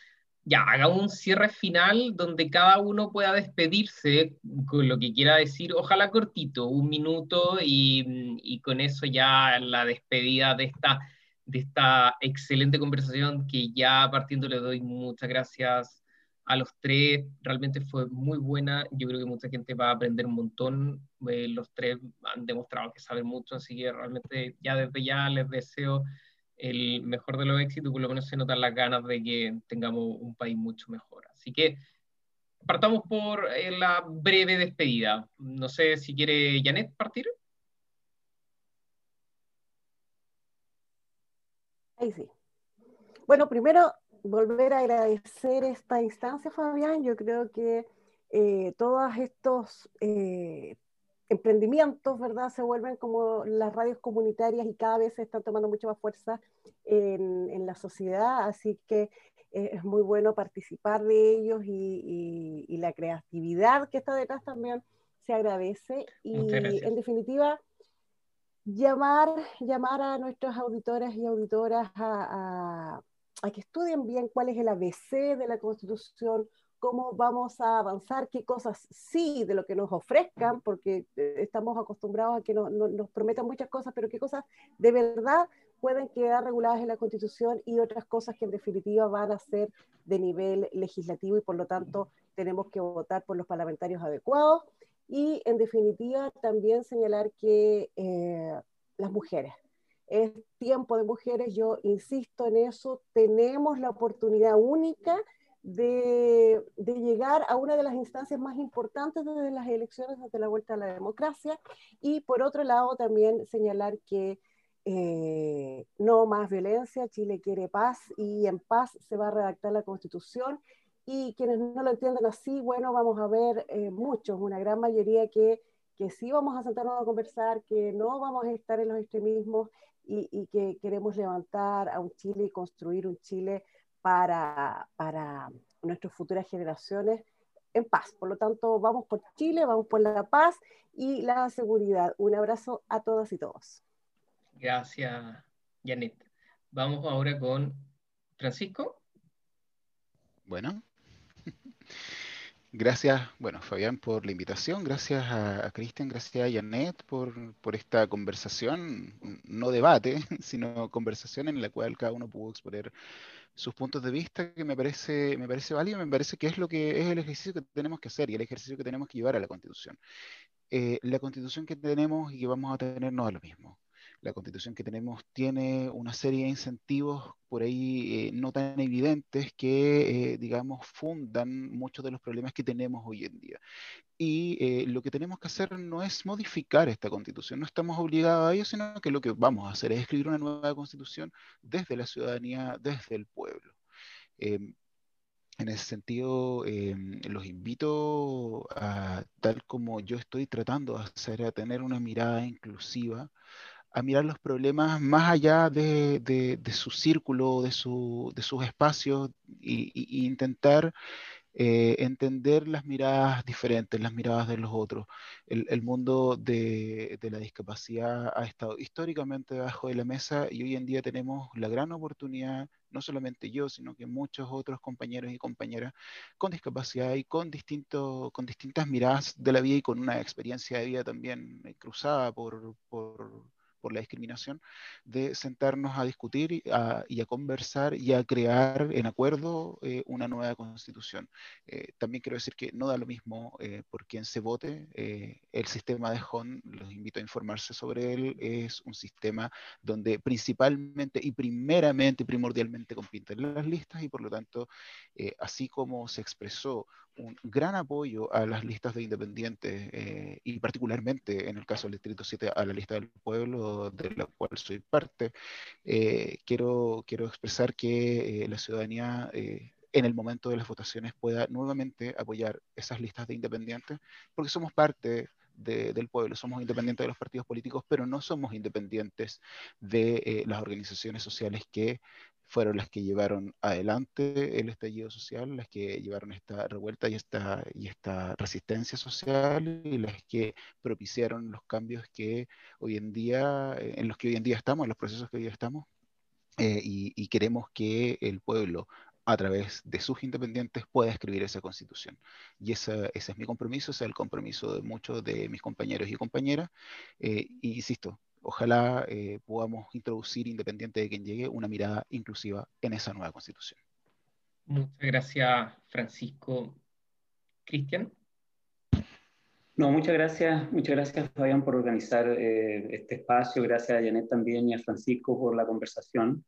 ya, haga un cierre final donde cada uno pueda despedirse con lo que quiera decir, ojalá cortito, un minuto, y, con eso ya la despedida de esta, de esta excelente conversación que ya partiendo le doy muchas gracias a los tres, realmente fue muy buena, yo creo que mucha gente va a aprender un montón, eh, los tres han demostrado que saben mucho, así que realmente ya desde ya les deseo el mejor de los éxitos, por lo menos se notan las ganas de que tengamos un país mucho mejor. Así que partamos por eh, la breve despedida. No sé si quiere Janet partir. Ahí sí. Bueno, primero volver a agradecer esta instancia, Fabián. Yo creo que eh, todos estos eh, emprendimientos, ¿verdad? Se vuelven como las radios comunitarias y cada vez se están tomando mucho más fuerza en, en la sociedad, así que eh, es muy bueno participar de ellos y, y, la creatividad que está detrás también se agradece. Y en definitiva, llamar, llamar a nuestros auditores y auditoras a, a, a que estudien bien cuál es el ABC de la Constitución, cómo vamos a avanzar, qué cosas sí de lo que nos ofrezcan, porque eh, estamos acostumbrados a que no, nos prometan muchas cosas, pero qué cosas de verdad pueden quedar reguladas en la Constitución y otras cosas que en definitiva van a ser de nivel legislativo y por lo tanto tenemos que votar por los parlamentarios adecuados. Y en definitiva también señalar que eh, las mujeres, es tiempo de mujeres, yo insisto en eso, tenemos la oportunidad única de, llegar a una de las instancias más importantes desde las elecciones, desde la vuelta a la democracia, y por otro lado también señalar que eh, no más violencia, Chile quiere paz y en paz se va a redactar la constitución. Y quienes no lo entienden así, bueno, vamos a ver eh, muchos, una gran mayoría que, que sí vamos a sentarnos a conversar, que no vamos a estar en los extremismos y que queremos levantar a un Chile y construir un Chile para, para nuestras futuras generaciones en paz. Por lo tanto, vamos por Chile, vamos por la paz y la seguridad. Un abrazo a todas y todos. Gracias, Janet. Vamos ahora con Francisco. Bueno. Gracias, bueno, Fabián, por la invitación, gracias a, Cristian, gracias a Janet por, por, esta conversación, no debate, sino conversación en la cual cada uno pudo exponer sus puntos de vista, que me parece, me parece válido, me parece que es lo que es el ejercicio que tenemos que hacer y el ejercicio que tenemos que llevar a la Constitución. Eh, la Constitución que tenemos y que vamos a tener no es lo mismo la constitución que tenemos tiene una serie de incentivos por ahí eh, no tan evidentes que, eh, digamos, fundan muchos de los problemas que tenemos hoy en día. Y eh, lo que tenemos que hacer no es modificar esta constitución, no estamos obligados a ello, sino que lo que vamos a hacer es escribir una nueva constitución desde la ciudadanía, desde el pueblo. Em, en ese sentido, em, los invito a, tal como yo estoy tratando de hacer, a tener una mirada inclusiva a mirar los problemas más allá de, de, su círculo, de, su, de sus espacios e intentar eh, entender las miradas diferentes, las miradas de los otros. El, el mundo de, de, la discapacidad ha estado históricamente debajo de la mesa y hoy en día tenemos la gran oportunidad, no solamente yo, sino que muchos otros compañeros y compañeras con discapacidad y con, distinto, con distintas miradas de la vida y con una experiencia de vida también cruzada por, por por la discriminación, de sentarnos a discutir y a, conversar y a crear en acuerdo eh, una nueva constitución. Eh, también quiero decir que no da lo mismo eh, por quien se vote. el sistema de HON, los invito a informarse sobre él, es un sistema donde principalmente y primeramente primordialmente compiten las listas y por lo tanto, así como se expresó un gran apoyo a las listas de independientes eh, y particularmente en el caso del Distrito 7 a la lista del pueblo de la cual soy parte. Eh, quiero, quiero expresar que eh, la ciudadanía en el momento de las votaciones pueda nuevamente apoyar esas listas de independientes porque somos parte del pueblo, somos independientes de los partidos políticos, pero no somos independientes de las organizaciones sociales que fueron las que llevaron adelante el estallido social, las que llevaron esta revuelta y esta, y esta resistencia social y las que propiciaron los cambios que hoy en día, en los que hoy en día estamos, en los procesos que hoy estamos, eh, y, queremos que el pueblo a través de sus independientes pueda escribir esa constitución. Y ese es mi compromiso, ese es el compromiso de muchos de mis compañeros y compañeras. Eh, y insisto, ojalá eh, podamos introducir, independiente de quien llegue, una mirada inclusiva en esa nueva constitución. Muchas gracias, Francisco. Cristian. No, muchas gracias, muchas gracias Fabián por organizar eh, este espacio, gracias a Janet también y a Francisco por la conversación.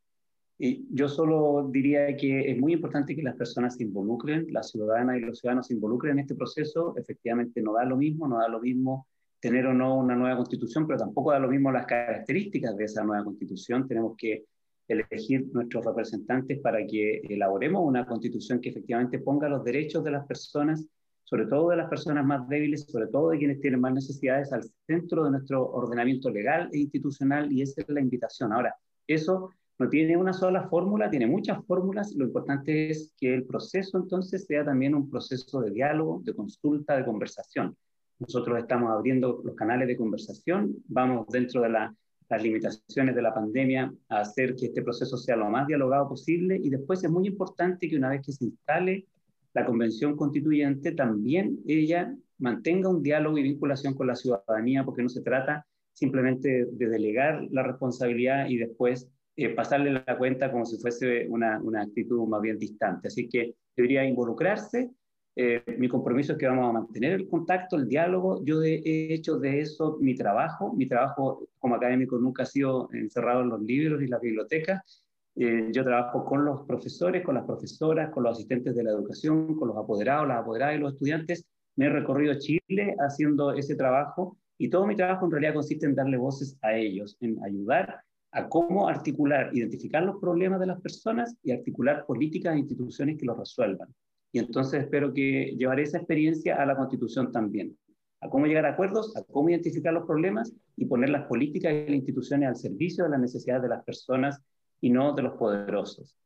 Y yo solo diría que es muy importante que las personas se involucren, las ciudadanas y los ciudadanos se involucren en este proceso. Efectivamente, no da lo mismo, no da lo mismo tener o no una nueva constitución, pero tampoco da lo mismo las características de esa nueva constitución. Tenemos que elegir nuestros representantes para que elaboremos una constitución que efectivamente ponga los derechos de las personas, sobre todo de las personas más débiles, sobre todo de quienes tienen más necesidades, al centro de nuestro ordenamiento legal e institucional, y esa es la invitación. Ahora, eso no tiene una sola fórmula, tiene muchas fórmulas. Lo importante es que el proceso entonces sea también un proceso de diálogo, de consulta, de conversación. Nosotros estamos abriendo los canales de conversación, vamos dentro de las limitaciones de la pandemia a hacer que este proceso sea lo más dialogado posible y después es muy importante que una vez que se instale la convención constituyente, también ella mantenga un diálogo y vinculación con la ciudadanía, porque no se trata simplemente de delegar la responsabilidad y después eh, pasarle la cuenta como si fuese una, una actitud más bien distante. Así que debería involucrarse eh, mi compromiso es que vamos a mantener el contacto, el diálogo. Yo he hecho de eso mi trabajo. Mi trabajo como académico nunca ha sido encerrado en los libros y las bibliotecas. Eh, yo trabajo con los profesores, con las profesoras, con los asistentes de la educación, con los apoderados, las apoderadas y los estudiantes. Me he recorrido Chile haciendo ese trabajo y todo mi trabajo en realidad consiste en darle voces a ellos, en ayudar a cómo articular, identificar los problemas de las personas y articular políticas e instituciones que los resuelvan. Y entonces espero que llevaré esa experiencia a la Constitución también, a cómo llegar a acuerdos, a cómo identificar los problemas y poner las políticas y las instituciones al servicio de las necesidades de las personas y no de los poderosos.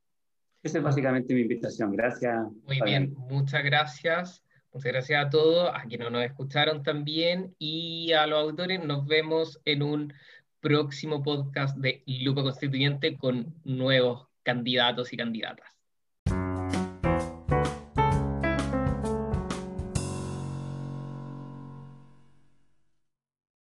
Esa es básicamente mi invitación. Gracias. Muy bien, muchas gracias. Muchas gracias a todos, a quienes nos escucharon también y a los autores. Nos vemos en un próximo podcast de Lupa Constituyente con nuevos candidatos y candidatas.